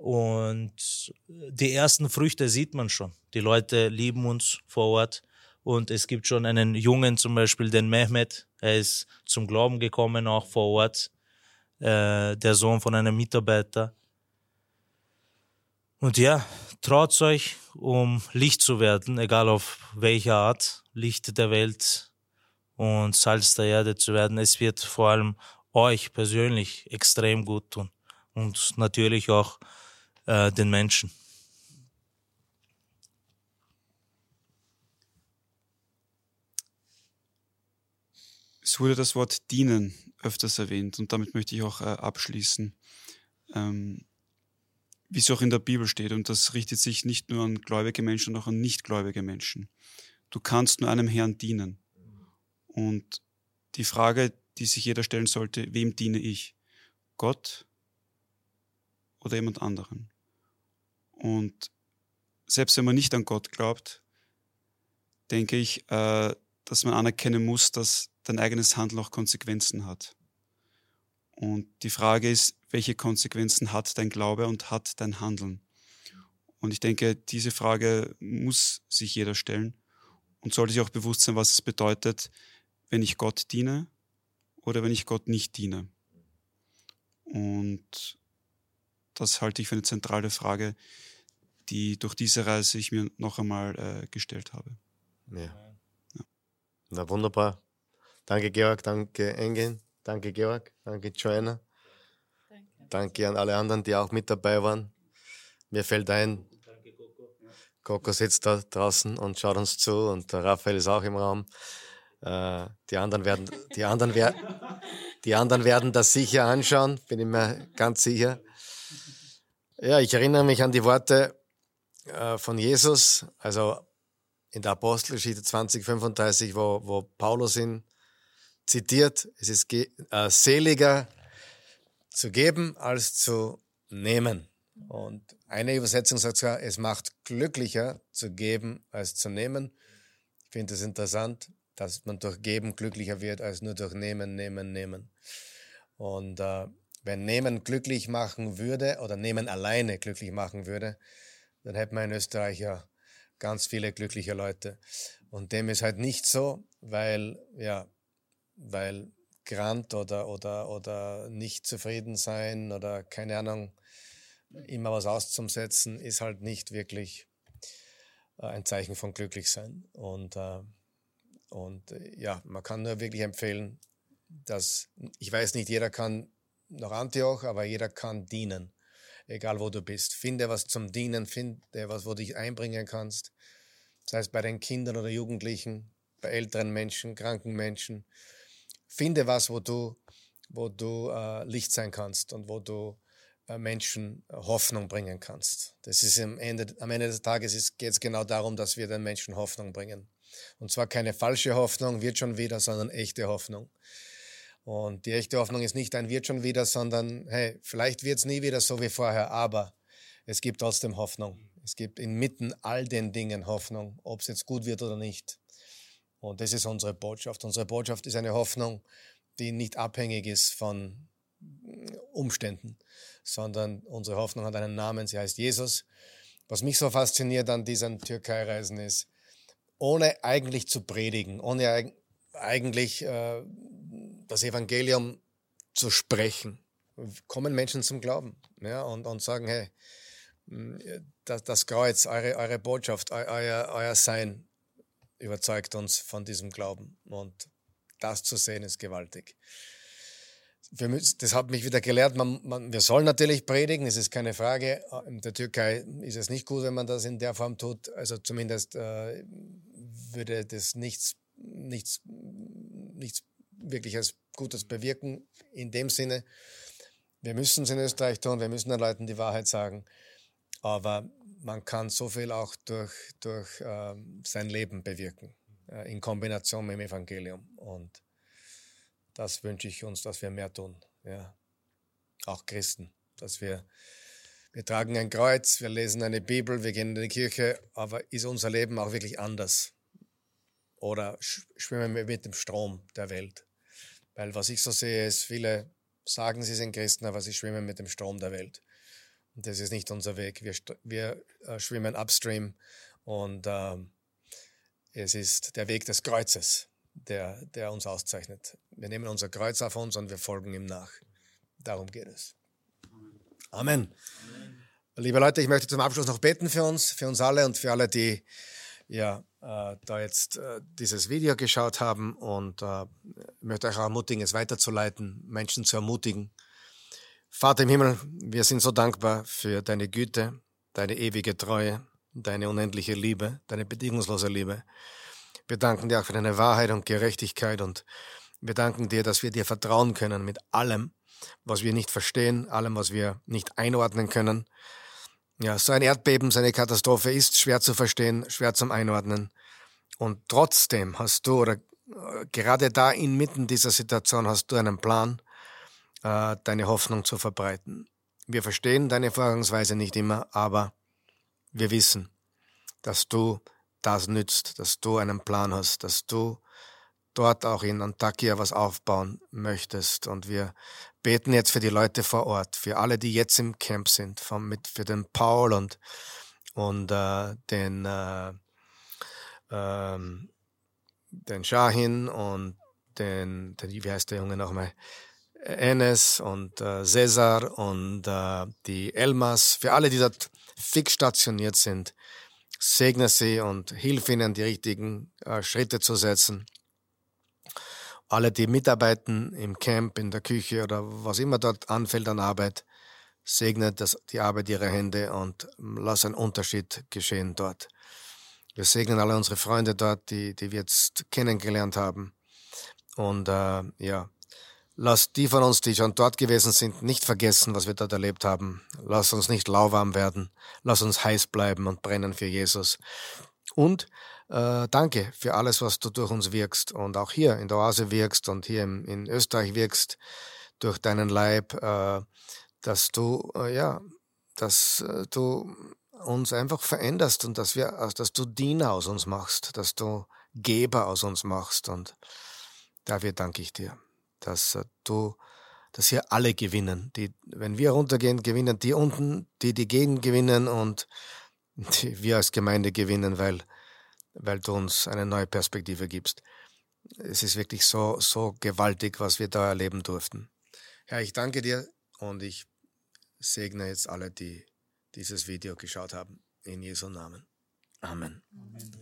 Und die ersten Früchte sieht man schon. Die Leute lieben uns vor Ort. Und es gibt schon einen Jungen, zum Beispiel den Mehmet, er ist zum Glauben gekommen, auch vor Ort, äh, der Sohn von einem Mitarbeiter. Und ja, traut euch, um Licht zu werden, egal auf welche Art, Licht der Welt und Salz der Erde zu werden. Es wird vor allem euch persönlich extrem gut tun und natürlich auch äh, den Menschen. Es wurde das Wort dienen öfters erwähnt und damit möchte ich auch äh, abschließen. Ähm, wie es auch in der Bibel steht, und das richtet sich nicht nur an gläubige Menschen, sondern auch an nichtgläubige Menschen. Du kannst nur einem Herrn dienen. Und die Frage, die sich jeder stellen sollte, wem diene ich? Gott oder jemand anderen? Und selbst wenn man nicht an Gott glaubt, denke ich, äh, dass man anerkennen muss, dass dein eigenes Handeln auch Konsequenzen hat. Und die Frage ist, welche Konsequenzen hat dein Glaube und hat dein Handeln? Und ich denke, diese Frage muss sich jeder stellen und sollte sich auch bewusst sein, was es bedeutet, wenn ich Gott diene oder wenn ich Gott nicht diene. Und das halte ich für eine zentrale Frage, die durch diese Reise ich mir noch einmal äh, gestellt habe. Ja. Na wunderbar. Danke Georg, danke Engin, danke Georg, danke Joanna. Danke. danke an alle anderen, die auch mit dabei waren. Mir fällt ein, danke, Coco. Coco sitzt da draußen und schaut uns zu und der Raphael ist auch im Raum. Äh, die anderen werden, die anderen, wer, die anderen werden das sicher anschauen, bin ich mir ganz sicher. Ja, ich erinnere mich an die Worte äh, von Jesus, also in der Apostelgeschichte 2035, wo, wo Paulus ihn zitiert, es ist äh, seliger zu geben als zu nehmen. Und eine Übersetzung sagt sogar, es macht glücklicher zu geben als zu nehmen. Ich finde das interessant, dass man durch Geben glücklicher wird als nur durch Nehmen, Nehmen, Nehmen. Und äh, wenn Nehmen glücklich machen würde oder Nehmen alleine glücklich machen würde, dann hätten wir in Österreich ja ganz viele glückliche Leute. Und dem ist halt nicht so, weil, ja, weil Grant oder, oder, oder nicht zufrieden sein oder keine Ahnung, immer was auszusetzen, ist halt nicht wirklich äh, ein Zeichen von Glücklichsein. Und, äh, und äh, ja, man kann nur wirklich empfehlen, dass, ich weiß nicht, jeder kann nach Antioch, aber jeder kann dienen, egal wo du bist. Finde was zum Dienen, finde was, wo du dich einbringen kannst, sei es bei den Kindern oder Jugendlichen, bei älteren Menschen, kranken Menschen. Finde was, wo du, wo du äh, Licht sein kannst und wo du äh, Menschen Hoffnung bringen kannst. Das ist am Ende, am Ende des Tages geht es genau darum, dass wir den Menschen Hoffnung bringen. Und zwar keine falsche Hoffnung, wird schon wieder, sondern echte Hoffnung. Und die echte Hoffnung ist nicht ein wird schon wieder, sondern hey, vielleicht wird es nie wieder so wie vorher, aber es gibt trotzdem Hoffnung. Es gibt inmitten all den Dingen Hoffnung, ob es jetzt gut wird oder nicht. Und das ist unsere Botschaft. Unsere Botschaft ist eine Hoffnung, die nicht abhängig ist von Umständen, sondern unsere Hoffnung hat einen Namen, sie heißt Jesus. Was mich so fasziniert an diesen Türkei-Reisen ist, ohne eigentlich zu predigen, ohne eigentlich äh, das Evangelium zu sprechen, kommen Menschen zum Glauben ja, und, und sagen, hey, das, das Kreuz, eure, eure Botschaft, euer, euer Sein überzeugt uns von diesem Glauben. Und das zu sehen ist gewaltig. Müssen, das hat mich wieder gelehrt, man, man, wir sollen natürlich predigen, es ist keine Frage. In der Türkei ist es nicht gut, wenn man das in der Form tut. Also zumindest äh, würde das nichts, nichts, nichts wirkliches Gutes bewirken. In dem Sinne, wir müssen es in Österreich tun, wir müssen den Leuten die Wahrheit sagen. Aber man kann so viel auch durch, durch äh, sein Leben bewirken, äh, in Kombination mit dem Evangelium. Und das wünsche ich uns, dass wir mehr tun. Ja. Auch Christen. Dass wir, wir tragen ein Kreuz, wir lesen eine Bibel, wir gehen in die Kirche, aber ist unser Leben auch wirklich anders? Oder schwimmen wir mit dem Strom der Welt? Weil was ich so sehe, ist, viele sagen, sie sind Christen, aber sie schwimmen mit dem Strom der Welt. Und das ist nicht unser Weg. Wir, wir äh, schwimmen upstream und äh, es ist der Weg des Kreuzes der, der uns auszeichnet. Wir nehmen unser Kreuz auf uns und wir folgen ihm nach. Darum geht es. Amen. Amen. Liebe Leute, ich möchte zum Abschluss noch beten für uns, für uns alle und für alle, die ja äh, da jetzt äh, dieses Video geschaut haben und äh, möchte euch auch ermutigen, es weiterzuleiten, Menschen zu ermutigen. Vater im Himmel, wir sind so dankbar für deine Güte, deine ewige Treue, deine unendliche Liebe, deine bedingungslose Liebe. Wir danken dir auch für deine Wahrheit und Gerechtigkeit und wir danken dir, dass wir dir vertrauen können mit allem, was wir nicht verstehen, allem, was wir nicht einordnen können. Ja, so ein Erdbeben, so eine Katastrophe ist schwer zu verstehen, schwer zum Einordnen. Und trotzdem hast du, oder äh, gerade da inmitten dieser Situation, hast du einen Plan, äh, deine Hoffnung zu verbreiten. Wir verstehen deine Vorgangsweise nicht immer, aber wir wissen, dass du das nützt, dass du einen Plan hast, dass du dort auch in Antakya was aufbauen möchtest. Und wir beten jetzt für die Leute vor Ort, für alle, die jetzt im Camp sind, vom, mit, für den Paul und, und äh, den, äh, ähm, den Shahin und den, den, wie heißt der Junge nochmal? Enes und äh, Cesar und äh, die Elmas, für alle, die dort fix stationiert sind, segne sie und hilf ihnen, die richtigen äh, Schritte zu setzen. Alle, die mitarbeiten im Camp, in der Küche oder was immer dort anfällt an Arbeit, segne das, die Arbeit ihrer Hände und lass einen Unterschied geschehen dort. Wir segnen alle unsere Freunde dort, die, die wir jetzt kennengelernt haben. Und äh, ja, Lass die von uns, die schon dort gewesen sind, nicht vergessen, was wir dort erlebt haben. Lass uns nicht lauwarm werden. Lass uns heiß bleiben und brennen für Jesus. Und äh, danke für alles, was du durch uns wirkst und auch hier in der Oase wirkst und hier in, in Österreich wirkst durch deinen Leib, äh, dass du äh, ja, dass äh, du uns einfach veränderst und dass wir, dass du Diener aus uns machst, dass du Geber aus uns machst. Und dafür danke ich dir, dass äh, du, dass hier alle gewinnen. Die, wenn wir runtergehen, gewinnen die unten, die, die gehen, gewinnen und die wir als Gemeinde gewinnen, weil, weil du uns eine neue Perspektive gibst. Es ist wirklich so, so gewaltig, was wir da erleben durften. Herr, ich danke dir und ich segne jetzt alle, die dieses Video geschaut haben. In Jesu Namen. Amen. Amen.